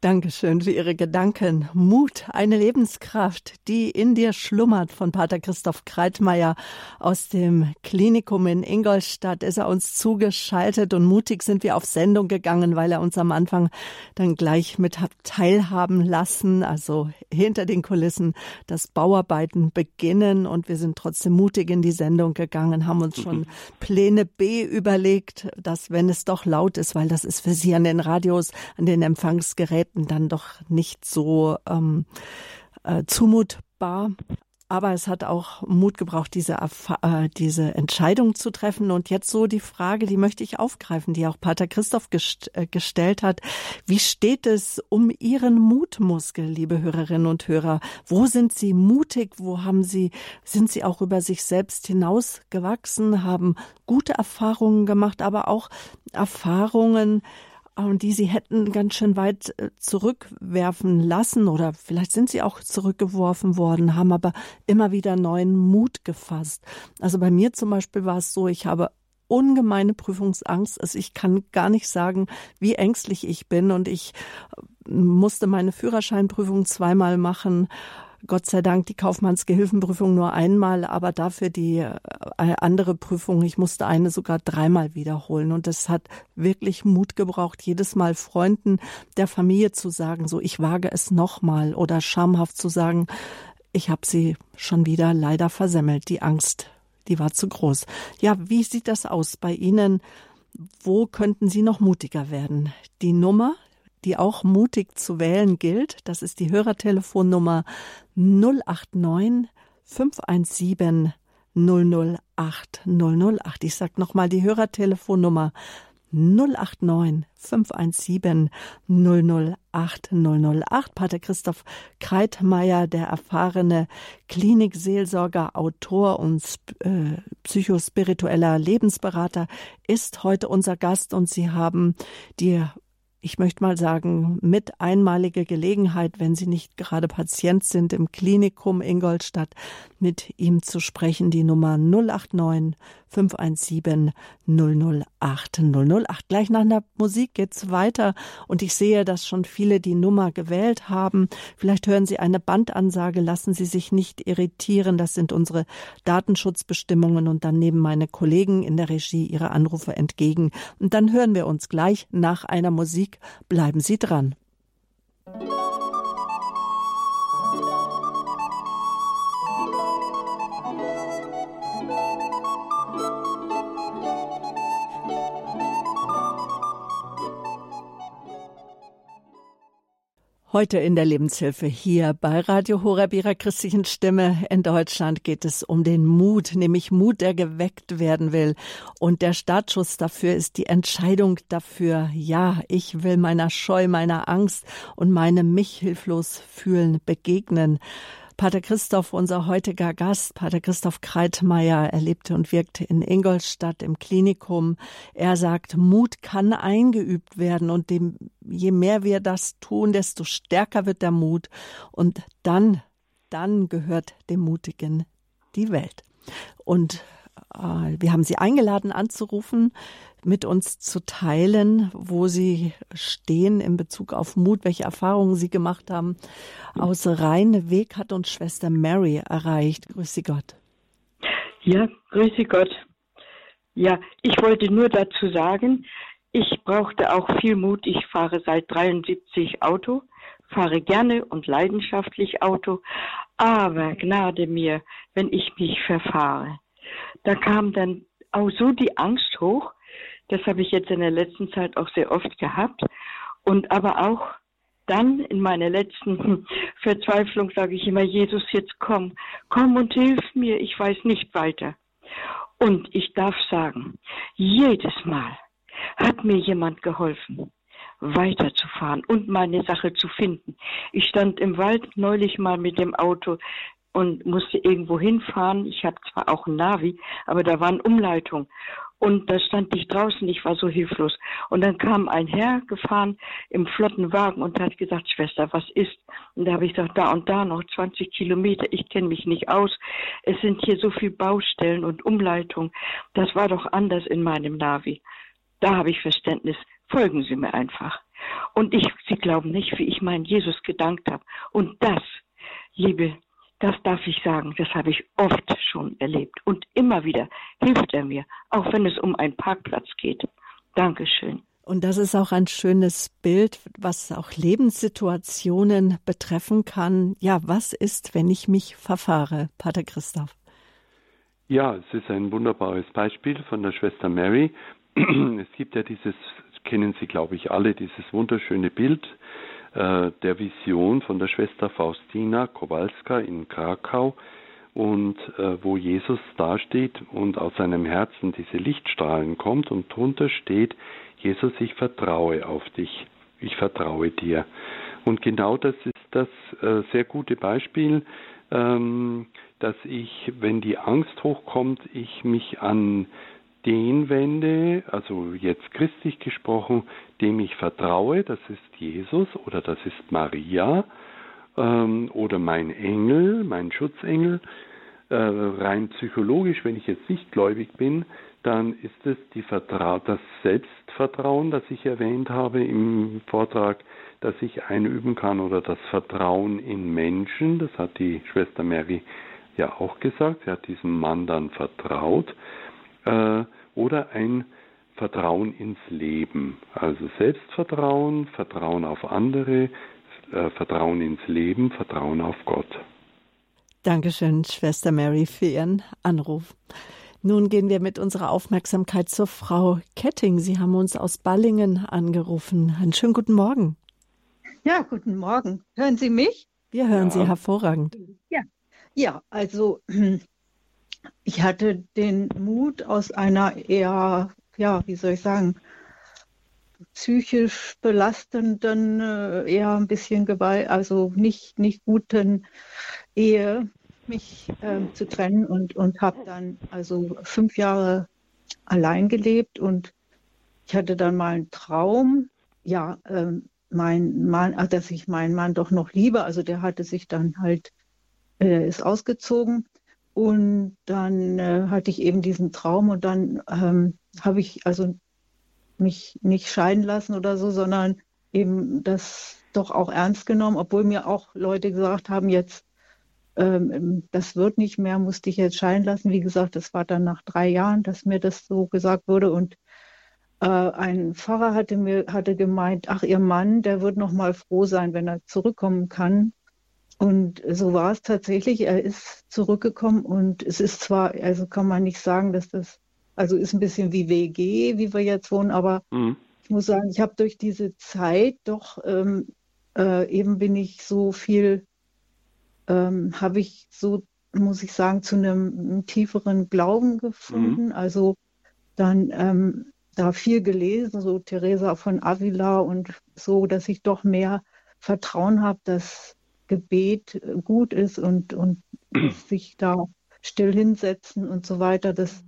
S1: Dankeschön für Ihre Gedanken. Mut, eine Lebenskraft, die in dir schlummert. Von Pater Christoph Kreitmeier aus dem Klinikum in Ingolstadt ist er uns zugeschaltet und mutig sind wir auf Sendung gegangen, weil er uns am Anfang dann gleich mit hat teilhaben lassen, also hinter den Kulissen, dass Bauarbeiten beginnen und wir sind trotzdem mutig in die Sendung gegangen, haben uns schon <laughs> Pläne B überlegt, dass wenn es doch laut ist, weil das ist für Sie an den Radios, an den Empfangsgeräten Geräten dann doch nicht so ähm, äh, zumutbar. Aber es hat auch Mut gebraucht, diese, äh, diese Entscheidung zu treffen. Und jetzt so die Frage, die möchte ich aufgreifen, die auch Pater Christoph gest äh, gestellt hat. Wie steht es um Ihren Mutmuskel, liebe Hörerinnen und Hörer? Wo sind Sie mutig? Wo haben Sie, sind Sie auch über sich selbst hinausgewachsen, haben gute Erfahrungen gemacht, aber auch Erfahrungen, und die sie hätten ganz schön weit äh, zurückwerfen lassen oder vielleicht sind sie auch zurückgeworfen worden, haben aber immer wieder neuen Mut gefasst. Also bei mir zum Beispiel war es so, ich habe ungemeine Prüfungsangst. Also ich kann gar nicht sagen, wie ängstlich ich bin und ich äh, musste meine Führerscheinprüfung zweimal machen Gott sei Dank die Kaufmannsgehilfenprüfung nur einmal, aber dafür die äh, andere Prüfung, ich musste eine sogar dreimal wiederholen. Und es hat wirklich Mut gebraucht, jedes Mal Freunden der Familie zu sagen, so ich wage es nochmal oder schamhaft zu sagen, ich habe sie schon wieder leider versemmelt. Die Angst, die war zu groß. Ja, wie sieht das aus bei Ihnen? Wo könnten Sie noch mutiger werden? Die Nummer, die auch mutig zu wählen gilt. Das ist die Hörertelefonnummer 089 517 008 008. Ich sag nochmal die Hörertelefonnummer 089 517 008 008. Pater Christoph Kreitmeier, der erfahrene Klinikseelsorger, Autor und äh, psychospiritueller Lebensberater, ist heute unser Gast und Sie haben die ich möchte mal sagen, mit einmalige Gelegenheit, wenn Sie nicht gerade Patient sind im Klinikum Ingolstadt, mit ihm zu sprechen. Die Nummer 089 517 008 008. Gleich nach der Musik geht's weiter und ich sehe, dass schon viele die Nummer gewählt haben. Vielleicht hören Sie eine Bandansage, lassen Sie sich nicht irritieren. Das sind unsere Datenschutzbestimmungen und dann nehmen meine Kollegen in der Regie ihre Anrufe entgegen. Und dann hören wir uns gleich nach einer Musik. Bleiben Sie dran. Heute in der Lebenshilfe hier bei Radio Horeb ihrer christlichen Stimme in Deutschland geht es um den Mut, nämlich Mut, der geweckt werden will. Und der Startschuss dafür ist die Entscheidung dafür, ja, ich will meiner Scheu, meiner Angst und meinem mich hilflos fühlen begegnen. Pater Christoph, unser heutiger Gast, Pater Christoph Kreitmeier, er lebte und wirkte in Ingolstadt im Klinikum. Er sagt, Mut kann eingeübt werden und dem, je mehr wir das tun, desto stärker wird der Mut und dann, dann gehört dem Mutigen die Welt. Und wir haben Sie eingeladen anzurufen, mit uns zu teilen, wo Sie stehen in Bezug auf Mut, welche Erfahrungen Sie gemacht haben. Aus Rhein Weg hat uns Schwester Mary erreicht. Grüß Sie Gott.
S3: Ja, grüße Gott. Ja, ich wollte nur dazu sagen, ich brauchte auch viel Mut. Ich fahre seit 73 Auto, fahre gerne und leidenschaftlich Auto, aber Gnade mir, wenn ich mich verfahre. Da kam dann auch so die Angst hoch, das habe ich jetzt in der letzten Zeit auch sehr oft gehabt, und aber auch dann in meiner letzten <laughs> Verzweiflung sage ich immer, Jesus, jetzt komm, komm und hilf mir, ich weiß nicht weiter. Und ich darf sagen, jedes Mal hat mir jemand geholfen, weiterzufahren und meine Sache zu finden. Ich stand im Wald neulich mal mit dem Auto und musste irgendwo hinfahren. Ich habe zwar auch ein Navi, aber da waren Umleitungen. Und da stand ich draußen, ich war so hilflos. Und dann kam ein Herr gefahren im flotten Wagen und hat gesagt, Schwester, was ist? Und da habe ich gesagt, da und da noch 20 Kilometer, ich kenne mich nicht aus. Es sind hier so viele Baustellen und Umleitungen. Das war doch anders in meinem Navi. Da habe ich Verständnis. Folgen Sie mir einfach. Und ich, Sie glauben nicht, wie ich meinen Jesus gedankt habe. Und das, liebe das darf ich sagen, das habe ich oft schon erlebt. Und immer wieder hilft er mir, auch wenn es um einen Parkplatz geht. Dankeschön.
S1: Und das ist auch ein schönes Bild, was auch Lebenssituationen betreffen kann. Ja, was ist, wenn ich mich verfahre, Pater Christoph?
S2: Ja, es ist ein wunderbares Beispiel von der Schwester Mary. <clears throat> Es gibt ja dieses, kennen Sie, glaube ich, alle, dieses wunderschöne Bild der Vision von der Schwester Faustina Kowalska in Krakau und äh, wo Jesus dasteht und aus seinem Herzen diese Lichtstrahlen kommt und drunter steht, Jesus, ich vertraue auf dich, ich vertraue dir. Und genau das ist das äh, sehr gute Beispiel, ähm, dass ich, wenn die Angst hochkommt, ich mich an den wende, also jetzt christlich gesprochen, dem ich vertraue, das ist Jesus oder das ist Maria ähm, oder mein Engel, mein Schutzengel. Äh, rein psychologisch, wenn ich jetzt nicht gläubig bin, dann ist es die Vertra das Selbstvertrauen, das ich erwähnt habe im Vortrag, das ich einüben kann oder das Vertrauen in Menschen, das hat die Schwester Mary ja auch gesagt, sie hat diesem Mann dann vertraut, äh, oder ein Vertrauen ins Leben. Also Selbstvertrauen, Vertrauen auf andere, äh, Vertrauen ins Leben, Vertrauen auf Gott.
S1: Dankeschön, Schwester Mary, für Ihren Anruf. Nun gehen wir mit unserer Aufmerksamkeit zur Frau Ketting. Sie haben uns aus Ballingen angerufen. Einen schönen guten Morgen.
S4: Ja, guten Morgen. Hören Sie mich?
S1: Wir hören ja. Sie hervorragend.
S4: Ja, ja also <clears throat> ich hatte den Mut aus einer eher ja, wie soll ich sagen, psychisch belastenden, äh, eher ein bisschen Gewalt, also nicht, nicht guten Ehe, mich äh, zu trennen und, und habe dann also fünf Jahre allein gelebt und ich hatte dann mal einen Traum, ja, äh, mein Mann, ach, dass ich meinen Mann doch noch liebe, also der hatte sich dann halt, äh, ist ausgezogen und dann äh, hatte ich eben diesen Traum und dann ähm, habe ich also mich nicht scheiden lassen oder so, sondern eben das doch auch ernst genommen, obwohl mir auch Leute gesagt haben, jetzt ähm, das wird nicht mehr, musste ich jetzt scheiden lassen. Wie gesagt, das war dann nach drei Jahren, dass mir das so gesagt wurde und äh, ein Pfarrer hatte mir hatte gemeint, ach ihr Mann, der wird noch mal froh sein, wenn er zurückkommen kann. Und so war es tatsächlich. Er ist zurückgekommen und es ist zwar, also kann man nicht sagen, dass das also ist ein bisschen wie WG, wie wir jetzt wohnen, aber mhm. ich muss sagen, ich habe durch diese Zeit doch ähm, äh, eben bin ich so viel, ähm, habe ich so, muss ich sagen, zu einem, tieferen Glauben gefunden. Mhm. Also dann ähm, da viel gelesen, so Theresa von Avila und so, dass ich doch mehr Vertrauen habe, dass Gebet gut ist und, und <clears throat> sich da still hinsetzen und so weiter. Das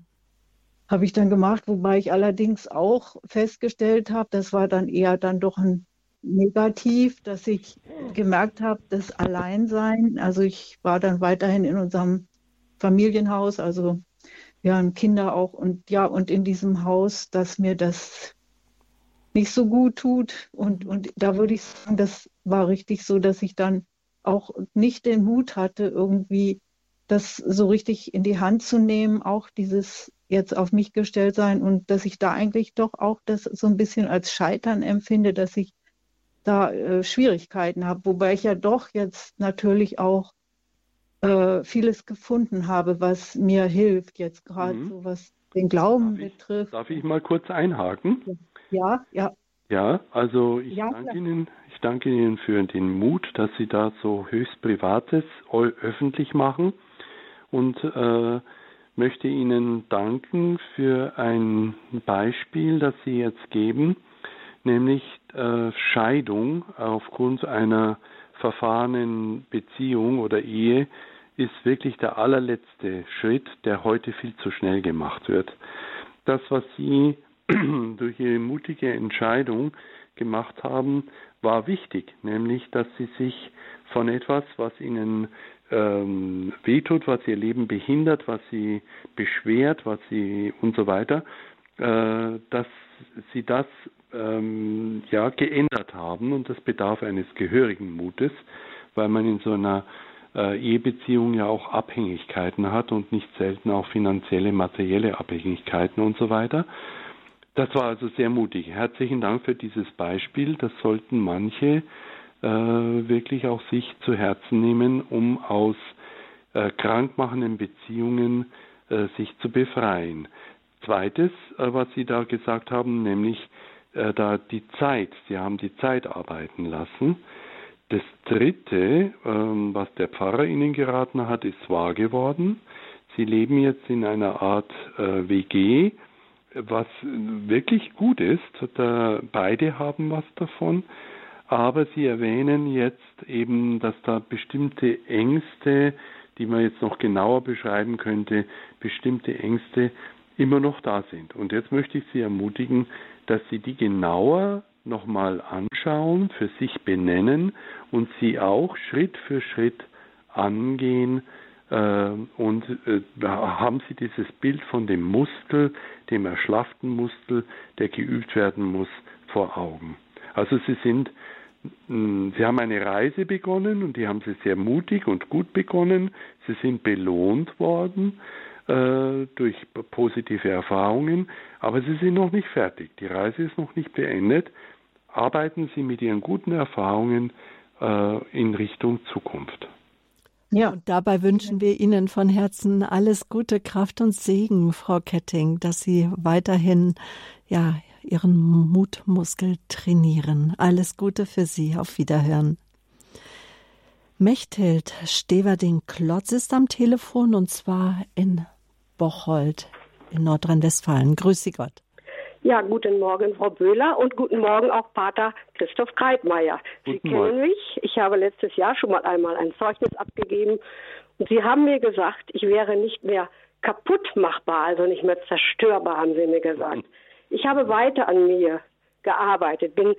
S4: habe ich dann gemacht, wobei ich allerdings auch festgestellt habe, das war dann eher dann doch ein Negativ, dass ich gemerkt habe, das Alleinsein, also ich war dann weiterhin in unserem Familienhaus, also ja, Kinder auch und ja, und in diesem Haus, dass mir das nicht so gut tut. Und, und da würde ich sagen, das war richtig so, dass ich dann auch nicht den Mut hatte, irgendwie das so richtig in die Hand zu nehmen, auch dieses jetzt auf mich gestellt sein und dass ich da eigentlich doch auch das so ein bisschen als Scheitern empfinde, dass ich da äh, Schwierigkeiten habe, wobei ich ja doch jetzt natürlich auch äh, vieles gefunden habe, was mir hilft, jetzt gerade mhm. so was den Glauben
S2: darf
S4: ich, betrifft.
S2: Darf ich mal kurz einhaken?
S4: Ja, ja.
S2: Ja, also ich ja, danke Ihnen, ich danke Ihnen für den Mut, dass Sie da so höchst Privates öffentlich machen und äh, möchte Ihnen danken für ein Beispiel, das Sie jetzt geben, nämlich äh, Scheidung aufgrund einer verfahrenen Beziehung oder Ehe ist wirklich der allerletzte Schritt, der heute viel zu schnell gemacht wird. Das, was Sie <clears throat> durch Ihre mutige Entscheidung gemacht haben, war wichtig, nämlich dass Sie sich von etwas, was Ihnen ähm, wehtut, was Ihr Leben behindert, was Sie beschwert, was Sie und so weiter, äh, dass Sie das ähm, ja geändert haben und das bedarf eines gehörigen Mutes, weil man in so einer äh, Ehebeziehung ja auch Abhängigkeiten hat und nicht selten auch finanzielle, materielle Abhängigkeiten und so weiter. Das war also sehr mutig. Herzlichen Dank für dieses Beispiel. Das sollten manche äh, wirklich auch sich zu Herzen nehmen, um aus äh, krankmachenden Beziehungen äh, sich zu befreien. Zweites, äh, was Sie da gesagt haben, nämlich äh, da die Zeit. Sie haben die Zeit arbeiten lassen. Das Dritte, ähm, was der Pfarrer Ihnen geraten hat, ist wahr geworden. Sie leben jetzt in einer Art äh, WG, was wirklich gut ist. Da, beide haben was davon. Aber Sie erwähnen jetzt eben, dass da bestimmte Ängste, die man jetzt noch genauer beschreiben könnte, bestimmte Ängste immer noch da sind. Und jetzt möchte ich Sie ermutigen, dass Sie die genauer nochmal anschauen, für sich benennen und sie auch Schritt für Schritt angehen. Äh, und äh, haben sie dieses Bild von dem Muskel, dem erschlafften Muskel, der geübt werden muss, vor Augen. Also sie sind, mh, sie haben eine Reise begonnen und die haben sie sehr mutig und gut begonnen. Sie sind belohnt worden äh, durch positive Erfahrungen, aber sie sind noch nicht fertig. Die Reise ist noch nicht beendet. Arbeiten Sie mit Ihren guten Erfahrungen äh, in Richtung Zukunft.
S1: Ja, und dabei wünschen wir Ihnen von Herzen alles Gute, Kraft und Segen, Frau Ketting, dass Sie weiterhin ja Ihren Mutmuskel trainieren. Alles Gute für Sie. Auf Wiederhören. Mechthild Steverding-Klotz ist am Telefon und zwar in Bocholt in Nordrhein-Westfalen. Grüß Sie Gott.
S5: Ja, guten Morgen, Frau Böhler und guten Morgen auch Pater Christoph Kreitmeier. Sie guten kennen Morgen. mich. Ich habe letztes Jahr schon mal einmal ein Zeugnis abgegeben und Sie haben mir gesagt, ich wäre nicht mehr kaputtmachbar, also nicht mehr zerstörbar, haben Sie mir gesagt. Ich habe weiter an mir gearbeitet, bin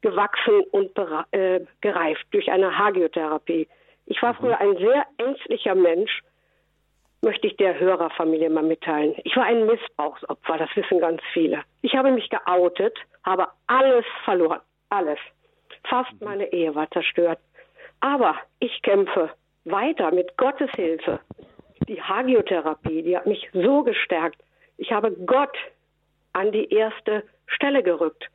S5: gewachsen und äh, gereift durch eine Hagiotherapie. Ich war mhm. früher ein sehr ängstlicher Mensch möchte ich der Hörerfamilie mal mitteilen. Ich war ein Missbrauchsopfer, das wissen ganz viele. Ich habe mich geoutet, habe alles verloren, alles. Fast mhm. meine Ehe war zerstört. Aber ich kämpfe weiter mit Gottes Hilfe. Die Hagiotherapie, die hat mich so gestärkt. Ich habe Gott an die erste Stelle gerückt,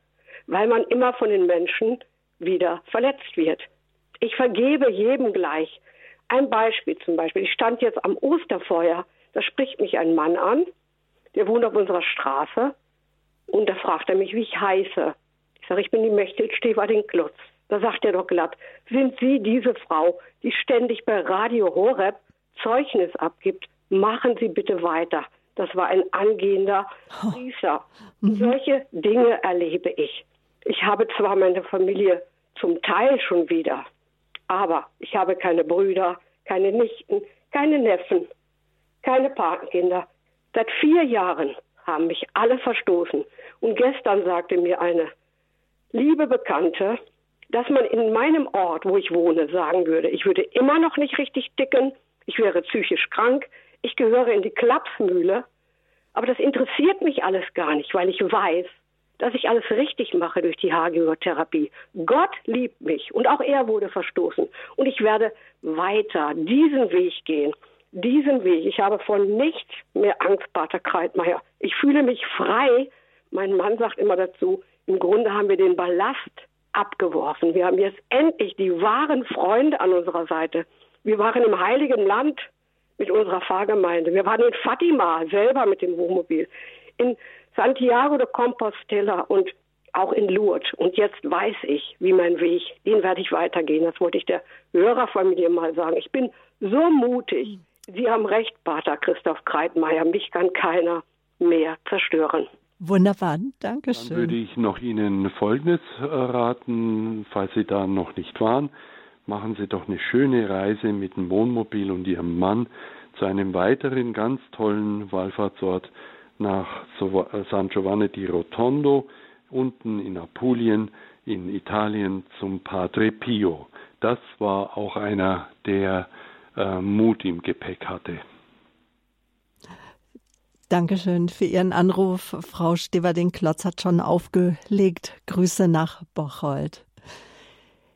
S5: weil man immer von den Menschen wieder verletzt wird. Ich vergebe jedem gleich. Ein Beispiel zum Beispiel. Ich stand jetzt am Osterfeuer. Da spricht mich ein Mann an, der wohnt auf unserer Straße. Und da fragt er mich, wie ich heiße. Ich sage, ich bin die Mechthild Steverding Klutz. Da sagt er doch glatt, sind Sie diese Frau, die ständig bei Radio Horeb Zeugnis abgibt? Machen Sie bitte weiter. Das war ein angehender Priester. Oh. Mhm. Solche Dinge erlebe ich. Ich habe zwar meine Familie zum Teil schon wieder, aber ich habe keine Brüder, keine Nichten, keine Neffen, keine Patenkinder. Seit vier Jahren haben mich alle verstoßen. Und gestern sagte mir eine liebe Bekannte, dass man in meinem Ort, wo ich wohne, sagen würde, ich würde immer noch nicht richtig dicken, ich wäre psychisch krank, ich gehöre in die Klapsmühle, Aber das interessiert mich alles gar nicht, weil ich weiß, dass ich alles richtig mache durch die Hagiotherapie. Gott liebt mich und auch er wurde verstoßen. Und ich werde weiter diesen Weg gehen. Diesen Weg. Ich habe von nichts mehr Angst, Pater Kreitmeier. Ich fühle mich frei. Mein Mann sagt immer dazu, im Grunde haben wir den Ballast abgeworfen. Wir haben jetzt endlich die wahren Freunde an unserer Seite. Wir waren im Heiligen Land mit unserer Pfarrgemeinde. Wir waren in Fatima selber mit dem Wohnmobil. In Santiago de Compostela und auch in Lourdes. Und jetzt weiß ich, wie mein Weg, den werde ich weitergehen. Das wollte ich der Hörerfamilie mal sagen. Ich bin so mutig. Sie haben recht, Pater Christoph Kreitmeier. Mich kann keiner mehr zerstören.
S1: Wunderbar, danke schön.
S2: Dann würde ich noch Ihnen Folgendes raten, falls Sie da noch nicht waren. Machen Sie doch eine schöne Reise mit dem Wohnmobil und Ihrem Mann zu einem weiteren ganz tollen Wallfahrtsort nach San Giovanni di Rotondo, unten in Apulien in Italien zum Padre Pio. Das war auch einer, der äh, Mut im Gepäck hatte.
S1: Dankeschön für Ihren Anruf. Frau Steverding-Klotz hat schon aufgelegt. Grüße nach Bocholt.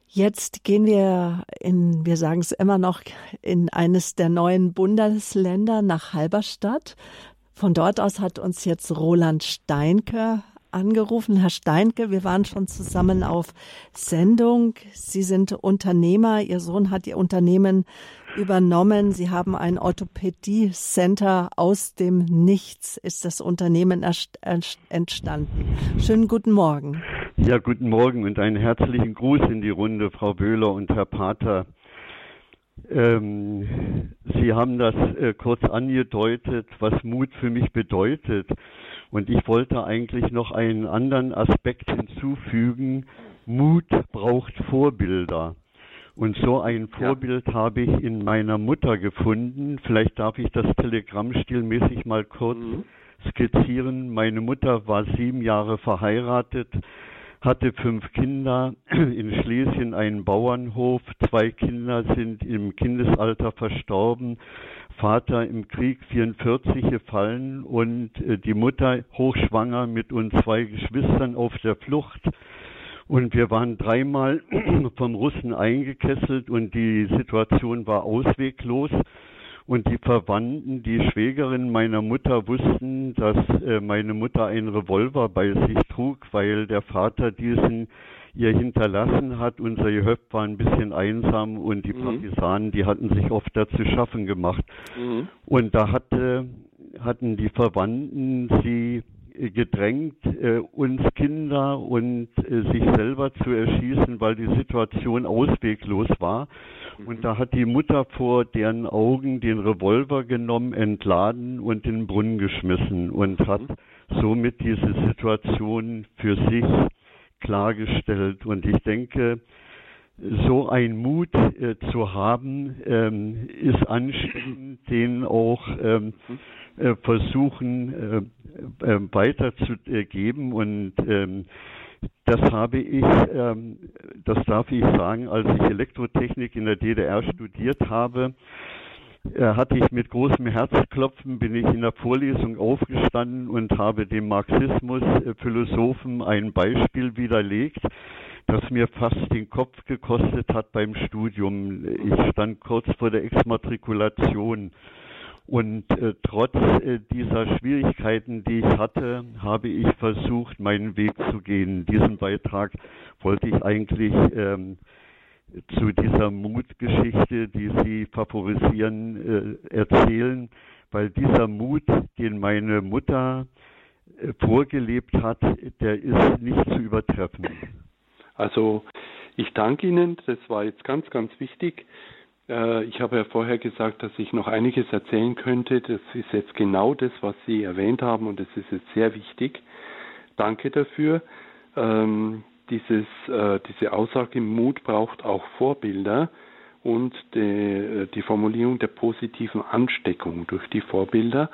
S1: Jetzt gehen wir in, wir sagen es immer noch, in eines der neuen Bundesländer nach Halberstadt. Von dort aus hat uns jetzt Roland Steinke angerufen. Herr Steinke, wir waren schon zusammen auf Sendung. Sie sind Unternehmer. Ihr Sohn hat Ihr Unternehmen übernommen. Sie haben ein Orthopädie-Center aus dem Nichts ist das Unternehmen entstanden. Schönen guten Morgen.
S6: Ja, guten Morgen und einen herzlichen Gruß in die Runde, Frau Böhler und Herr Pater. Ähm, Sie haben das äh, kurz angedeutet, was Mut für mich bedeutet. Und ich wollte eigentlich noch einen anderen Aspekt hinzufügen. Mut braucht Vorbilder. Und so ein Vorbild ja. habe ich in meiner Mutter gefunden. Vielleicht darf ich das Telegramm stilmäßig mal kurz mhm. skizzieren. Meine Mutter war sieben Jahre verheiratet, hatte fünf Kinder, <clears throat> in Schlesien einen Bauernhof, zwei Kinder sind im Kindesalter verstorben, Vater im Krieg 44 gefallen. Und äh, die Mutter hochschwanger mit uns zwei Geschwistern auf der Flucht. Und wir waren dreimal <clears throat> vom Russen eingekesselt. Und die Situation war ausweglos. Und die Verwandten, die Schwägerin meiner Mutter wussten, dass äh, meine Mutter einen Revolver bei sich trug, weil der Vater diesen ihr hinterlassen hat. Unser Gehöft war ein bisschen einsam und die mhm. Partisanen, die hatten sich oft dazu schaffen gemacht. Mhm. Und da hatte, hatten die Verwandten sie gedrängt, äh, uns Kinder und äh, sich selber zu erschießen, weil die Situation ausweglos war. Und da hat die Mutter vor deren Augen den Revolver genommen, entladen und in den Brunnen geschmissen und hat somit diese Situation für sich klargestellt. Und ich denke, so ein Mut äh, zu haben, ähm, ist anstrengend, den auch ähm, äh, versuchen äh, äh, weiterzugeben. Und ähm, das habe ich, ähm, das darf ich sagen, als ich Elektrotechnik in der DDR studiert habe, äh, hatte ich mit großem Herzklopfen, bin ich in der Vorlesung aufgestanden und habe dem Marxismus-Philosophen ein Beispiel widerlegt, das mir fast den Kopf gekostet hat beim Studium. Ich stand kurz vor der Exmatrikulation. Und äh, trotz äh, dieser Schwierigkeiten, die ich hatte, habe ich versucht, meinen Weg zu gehen. Diesen Beitrag wollte ich eigentlich ähm, zu dieser Mutgeschichte, die Sie favorisieren, äh, erzählen, weil dieser Mut, den meine Mutter äh, vorgelebt hat, der ist nicht zu übertreffen.
S2: Also ich danke Ihnen, das war jetzt ganz, ganz wichtig. Äh, ich habe ja vorher gesagt, dass ich noch einiges erzählen könnte. Das ist jetzt genau das, was Sie erwähnt haben und das ist jetzt sehr wichtig. Danke dafür. Ähm, dieses, äh, diese Aussage Mut braucht auch Vorbilder und die, äh, die Formulierung der positiven Ansteckung durch die Vorbilder.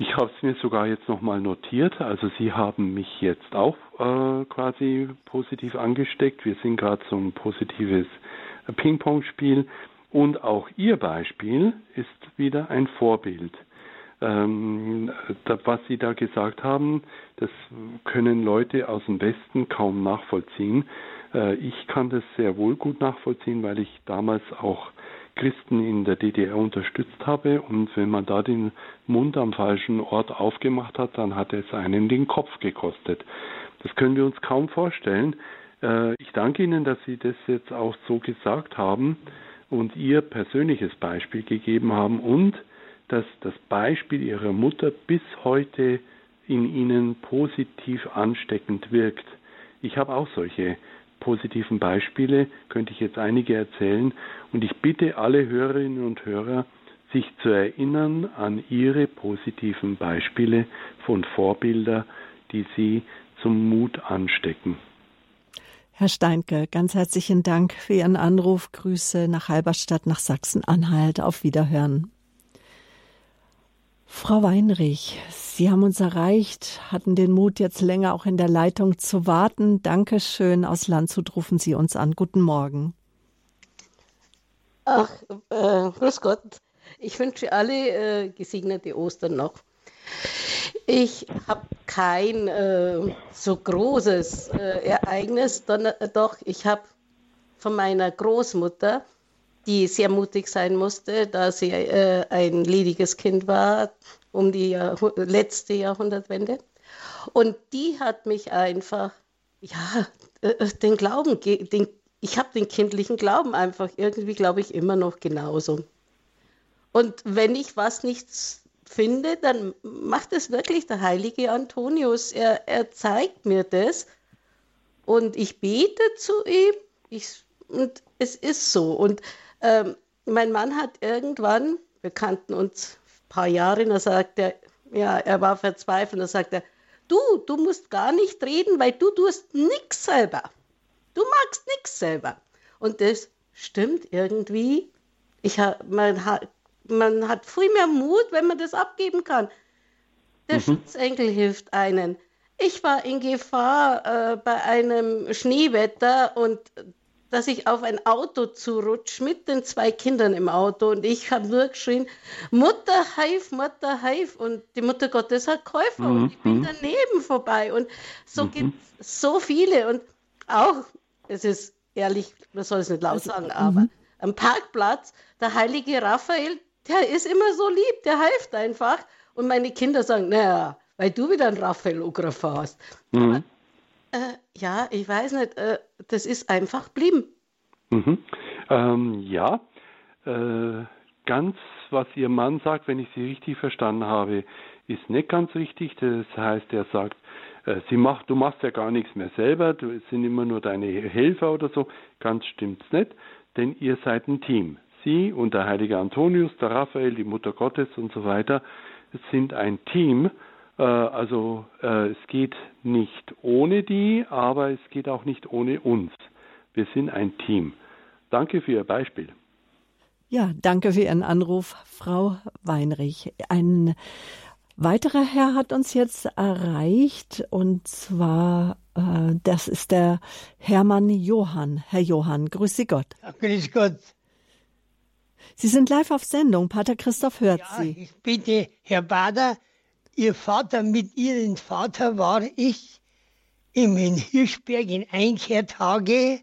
S2: Ich habe es mir sogar jetzt nochmal notiert. Also Sie haben mich jetzt auch äh, quasi positiv angesteckt. Wir sind gerade so ein positives Ping-Pong-Spiel und auch Ihr Beispiel ist wieder ein Vorbild. Ähm, da, was Sie da gesagt haben, das können Leute aus dem Westen kaum nachvollziehen. Äh, ich kann das sehr wohl gut nachvollziehen, weil ich damals auch Christen in der DDR unterstützt habe und wenn man da den Mund am falschen Ort aufgemacht hat, dann hat es einen den Kopf gekostet. Das können wir uns kaum vorstellen. Äh, ich danke Ihnen, dass Sie das jetzt auch so gesagt haben und Ihr persönliches Beispiel gegeben haben und dass das Beispiel Ihrer Mutter bis heute in Ihnen positiv ansteckend wirkt. Ich habe auch solche positiven Beispiele, könnte ich jetzt einige erzählen. Und ich bitte alle Hörerinnen und Hörer, sich zu erinnern an ihre positiven Beispiele von Vorbilder, die sie zum Mut anstecken.
S1: Herr Steinke, ganz herzlichen Dank für Ihren Anruf. Grüße nach Halberstadt, nach Sachsen-Anhalt. Auf Wiederhören. Frau Weinrich, Sie haben uns erreicht, hatten den Mut, jetzt länger auch in der Leitung zu warten. Dankeschön. Aus Landshut rufen Sie uns an. Guten Morgen.
S7: Ach, äh, grüß Gott. Ich wünsche alle äh, gesegnete Ostern noch. Ich habe kein äh, so großes äh, Ereignis, doch ich habe von meiner Großmutter, die sehr mutig sein musste, da sie äh, ein lediges Kind war, um die Jahr, letzte Jahrhundertwende. Und die hat mich einfach, ja, äh, den Glauben, den, ich habe den kindlichen Glauben einfach irgendwie, glaube ich, immer noch genauso. Und wenn ich was nicht finde, dann macht es wirklich der heilige Antonius. Er, er zeigt mir das und ich bete zu ihm ich, und es ist so. Und ähm, mein Mann hat irgendwann, wir kannten uns paar Jahre, da sagt er, ja, er war verzweifelt, da sagt er, du, du musst gar nicht reden, weil du tust nichts selber. Du magst nichts selber. Und das stimmt irgendwie. Ich ha, man, hat, man hat viel mehr Mut, wenn man das abgeben kann. Der mhm. Schutzengel hilft einen. Ich war in Gefahr äh, bei einem Schneewetter und dass ich auf ein Auto zurutsche mit den zwei Kindern im Auto und ich habe nur geschrien, Mutter Heif, Mutter Heif und die Mutter Gottes hat Käufer mhm. und ich bin mhm. daneben vorbei und so mhm. gibt es so viele und auch, es ist ehrlich, man soll es nicht laut also, sagen, aber mhm. am Parkplatz, der heilige Raphael, der ist immer so lieb, der hilft einfach und meine Kinder sagen, naja, weil du wieder einen Raphael-Ographer hast. Mhm. Äh, ja, ich weiß nicht, äh, das ist einfach blieben.
S2: Mhm. Ähm, ja, äh, ganz, was Ihr Mann sagt, wenn ich Sie richtig verstanden habe, ist nicht ganz richtig. Das heißt, er sagt, äh, Sie macht, du machst ja gar nichts mehr selber, du sind immer nur deine Helfer oder so. Ganz stimmt's nicht, denn ihr seid ein Team. Sie und der heilige Antonius, der Raphael, die Mutter Gottes und so weiter sind ein Team äh, also äh, es geht nicht ohne die, aber es geht auch nicht ohne uns. Wir sind ein Team. Danke für Ihr Beispiel.
S1: Ja, danke für Ihren Anruf, Frau Weinrich. Ein weiterer Herr hat uns jetzt erreicht und zwar, äh, das ist der Hermann Johann. Herr Johann, grüße Gott.
S8: Grüß Gott.
S1: Sie sind live auf Sendung. Pater Christoph hört
S8: ja,
S1: Sie.
S8: Ich bitte, Herr Bader, Ihr Vater, mit Ihrem Vater war ich im Hirschberg in Einkehrtage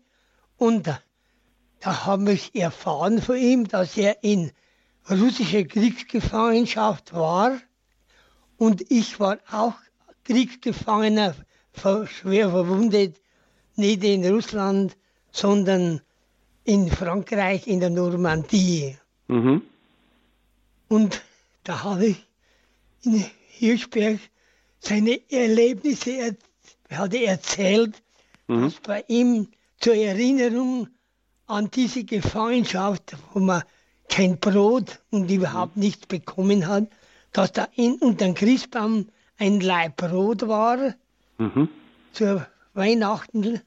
S8: und da habe ich erfahren von ihm, dass er in russischer Kriegsgefangenschaft war und ich war auch Kriegsgefangener, schwer verwundet, nicht in Russland, sondern in Frankreich, in der Normandie. Mhm. Und da habe ich in Hirschberg seine Erlebnisse er, hat er erzählt, mhm. dass bei ihm zur Erinnerung an diese Gefangenschaft, wo man kein Brot und überhaupt mhm. nichts bekommen hat, dass da in, unter dem Christbaum ein Leib Brot war mhm. zur Weihnachten.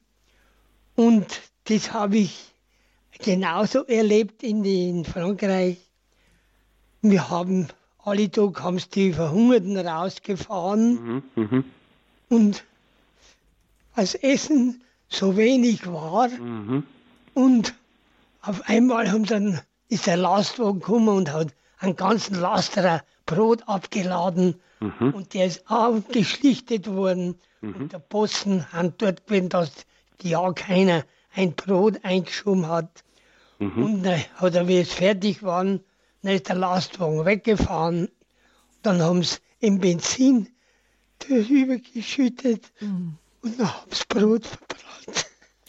S8: Und das habe ich genauso erlebt in, in Frankreich. Wir haben alle Tag haben die Verhungerten rausgefahren. Mhm, mh. Und als Essen so wenig war. Mhm. Und auf einmal haben dann, ist der Lastwagen gekommen und hat einen ganzen Lasterer Brot abgeladen mhm. und der ist auch geschlichtet worden. Mhm. Und der Posten hat dort gewesen, dass ja keiner ein Brot eingeschoben hat. Mhm. Und dann hat er, wie es fertig war, dann ist der Lastwagen weggefahren. Dann haben sie im Benzin das übergeschüttet mhm. und dann haben sie Brot verbrannt.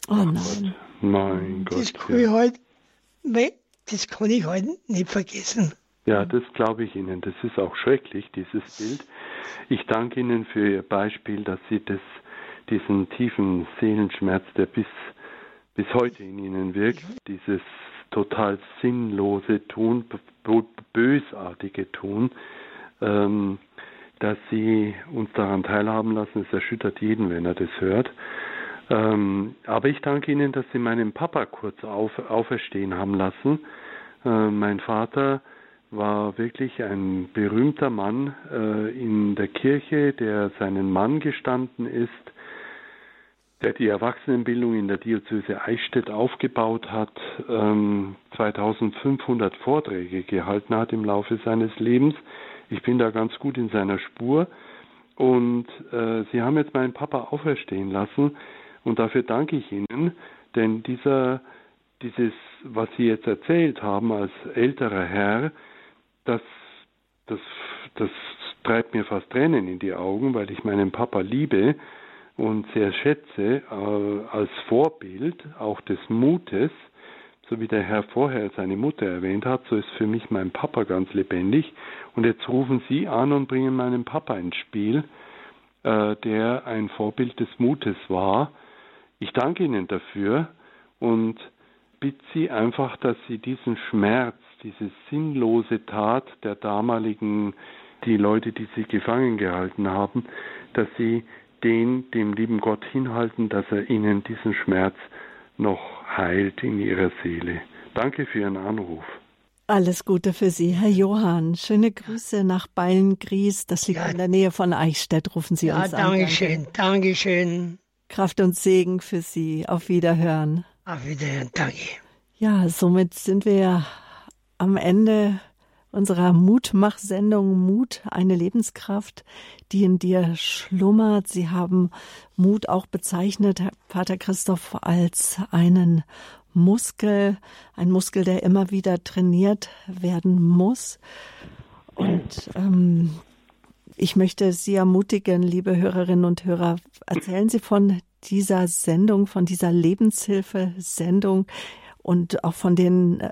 S1: Oh nein.
S2: Mein Gott.
S8: Das kann, ja. ich halt, das kann ich halt nicht vergessen.
S2: Ja, das glaube ich Ihnen. Das ist auch schrecklich, dieses Bild. Ich danke Ihnen für Ihr Beispiel, dass Sie das, diesen tiefen Seelenschmerz, der bis, bis heute in Ihnen wirkt, dieses total sinnlose Tun, bösartige Tun, ähm, dass Sie uns daran teilhaben lassen. Es erschüttert jeden, wenn er das hört. Ähm, aber ich danke Ihnen, dass Sie meinen Papa kurz auf, auferstehen haben lassen. Äh, mein Vater war wirklich ein berühmter Mann äh, in der Kirche, der seinen Mann gestanden ist, der die Erwachsenenbildung in der Diözese Eichstätt aufgebaut hat, ähm, 2500 Vorträge gehalten hat im Laufe seines Lebens. Ich bin da ganz gut in seiner Spur. Und äh, Sie haben jetzt meinen Papa auferstehen lassen. Und dafür danke ich Ihnen, denn dieser, dieses, was Sie jetzt erzählt haben als älterer Herr, das, das, das treibt mir fast Tränen in die Augen, weil ich meinen Papa liebe und sehr schätze äh, als Vorbild auch des Mutes, so wie der Herr vorher seine Mutter erwähnt hat, so ist für mich mein Papa ganz lebendig. Und jetzt rufen Sie an und bringen meinen Papa ins Spiel, äh, der ein Vorbild des Mutes war. Ich danke Ihnen dafür und bitte Sie einfach, dass Sie diesen Schmerz, diese sinnlose Tat der damaligen, die Leute, die sie gefangen gehalten haben, dass sie den dem lieben Gott hinhalten, dass er ihnen diesen Schmerz noch heilt in ihrer Seele. Danke für Ihren Anruf.
S1: Alles Gute für Sie, Herr Johann. Schöne Grüße nach Beilengries. Das liegt ja. in der Nähe von Eichstätt. Rufen Sie ja, uns
S8: an. Ja, Dankeschön, Dankeschön.
S1: Kraft und Segen für Sie. Auf Wiederhören.
S8: Auf Wiederhören, danke.
S1: Ja, somit sind wir am Ende unserer Mutmach-Sendung Mut, eine Lebenskraft, die in dir schlummert. Sie haben Mut auch bezeichnet, Herr Vater Christoph, als einen Muskel, ein Muskel, der immer wieder trainiert werden muss. Und ähm, ich möchte Sie ermutigen, liebe Hörerinnen und Hörer, erzählen Sie von dieser Sendung, von dieser Lebenshilfe-Sendung und auch von den äh,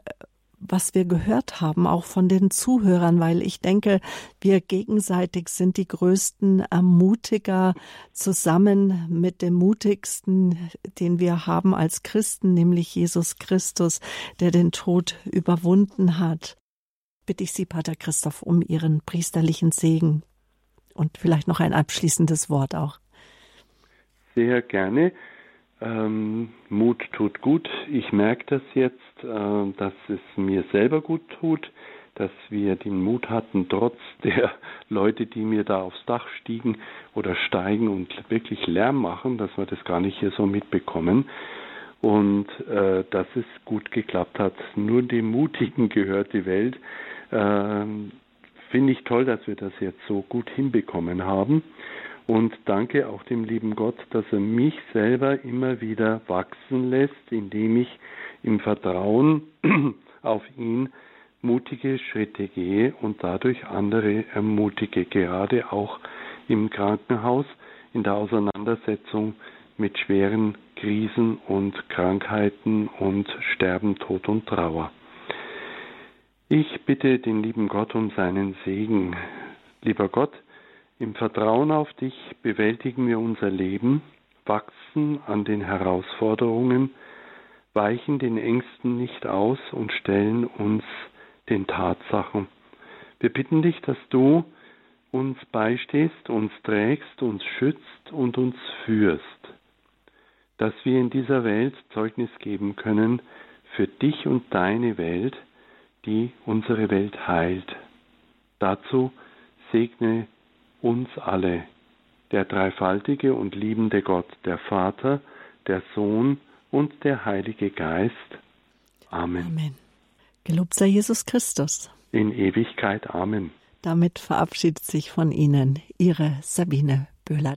S1: was wir gehört haben, auch von den Zuhörern, weil ich denke, wir gegenseitig sind die größten Ermutiger zusammen mit dem mutigsten, den wir haben als Christen, nämlich Jesus Christus, der den Tod überwunden hat. Bitte ich Sie, Pater Christoph, um Ihren priesterlichen Segen und vielleicht noch ein abschließendes Wort auch.
S2: Sehr gerne. Ähm, Mut tut gut. Ich merke das jetzt, äh, dass es mir selber gut tut, dass wir den Mut hatten, trotz <laughs> der Leute, die mir da aufs Dach stiegen oder steigen und wirklich Lärm machen, dass wir das gar nicht hier so mitbekommen. Und äh, dass es gut geklappt hat. Nur dem Mutigen <laughs> gehört die Welt. Äh, Finde ich toll, dass wir das jetzt so gut hinbekommen haben. Und danke auch dem lieben Gott, dass er mich selber immer wieder wachsen lässt, indem ich im Vertrauen <clears throat> auf ihn mutige Schritte gehe und dadurch andere ermutige, gerade auch im Krankenhaus in der Auseinandersetzung mit schweren Krisen und Krankheiten und Sterben, Tod und Trauer. Ich bitte den lieben Gott um seinen Segen. Lieber Gott, im Vertrauen auf dich bewältigen wir unser Leben, wachsen an den Herausforderungen, weichen den Ängsten nicht aus und stellen uns den Tatsachen. Wir bitten dich, dass du uns beistehst, uns trägst, uns schützt und uns führst, dass wir in dieser Welt Zeugnis geben können für dich und deine Welt, die unsere Welt heilt. Dazu segne uns alle, der dreifaltige und liebende Gott, der Vater, der Sohn und der Heilige Geist. Amen. Amen.
S1: Gelobt sei Jesus Christus.
S2: in Ewigkeit. Amen.
S1: Damit verabschiedet sich von Ihnen Ihre Sabine Böhler.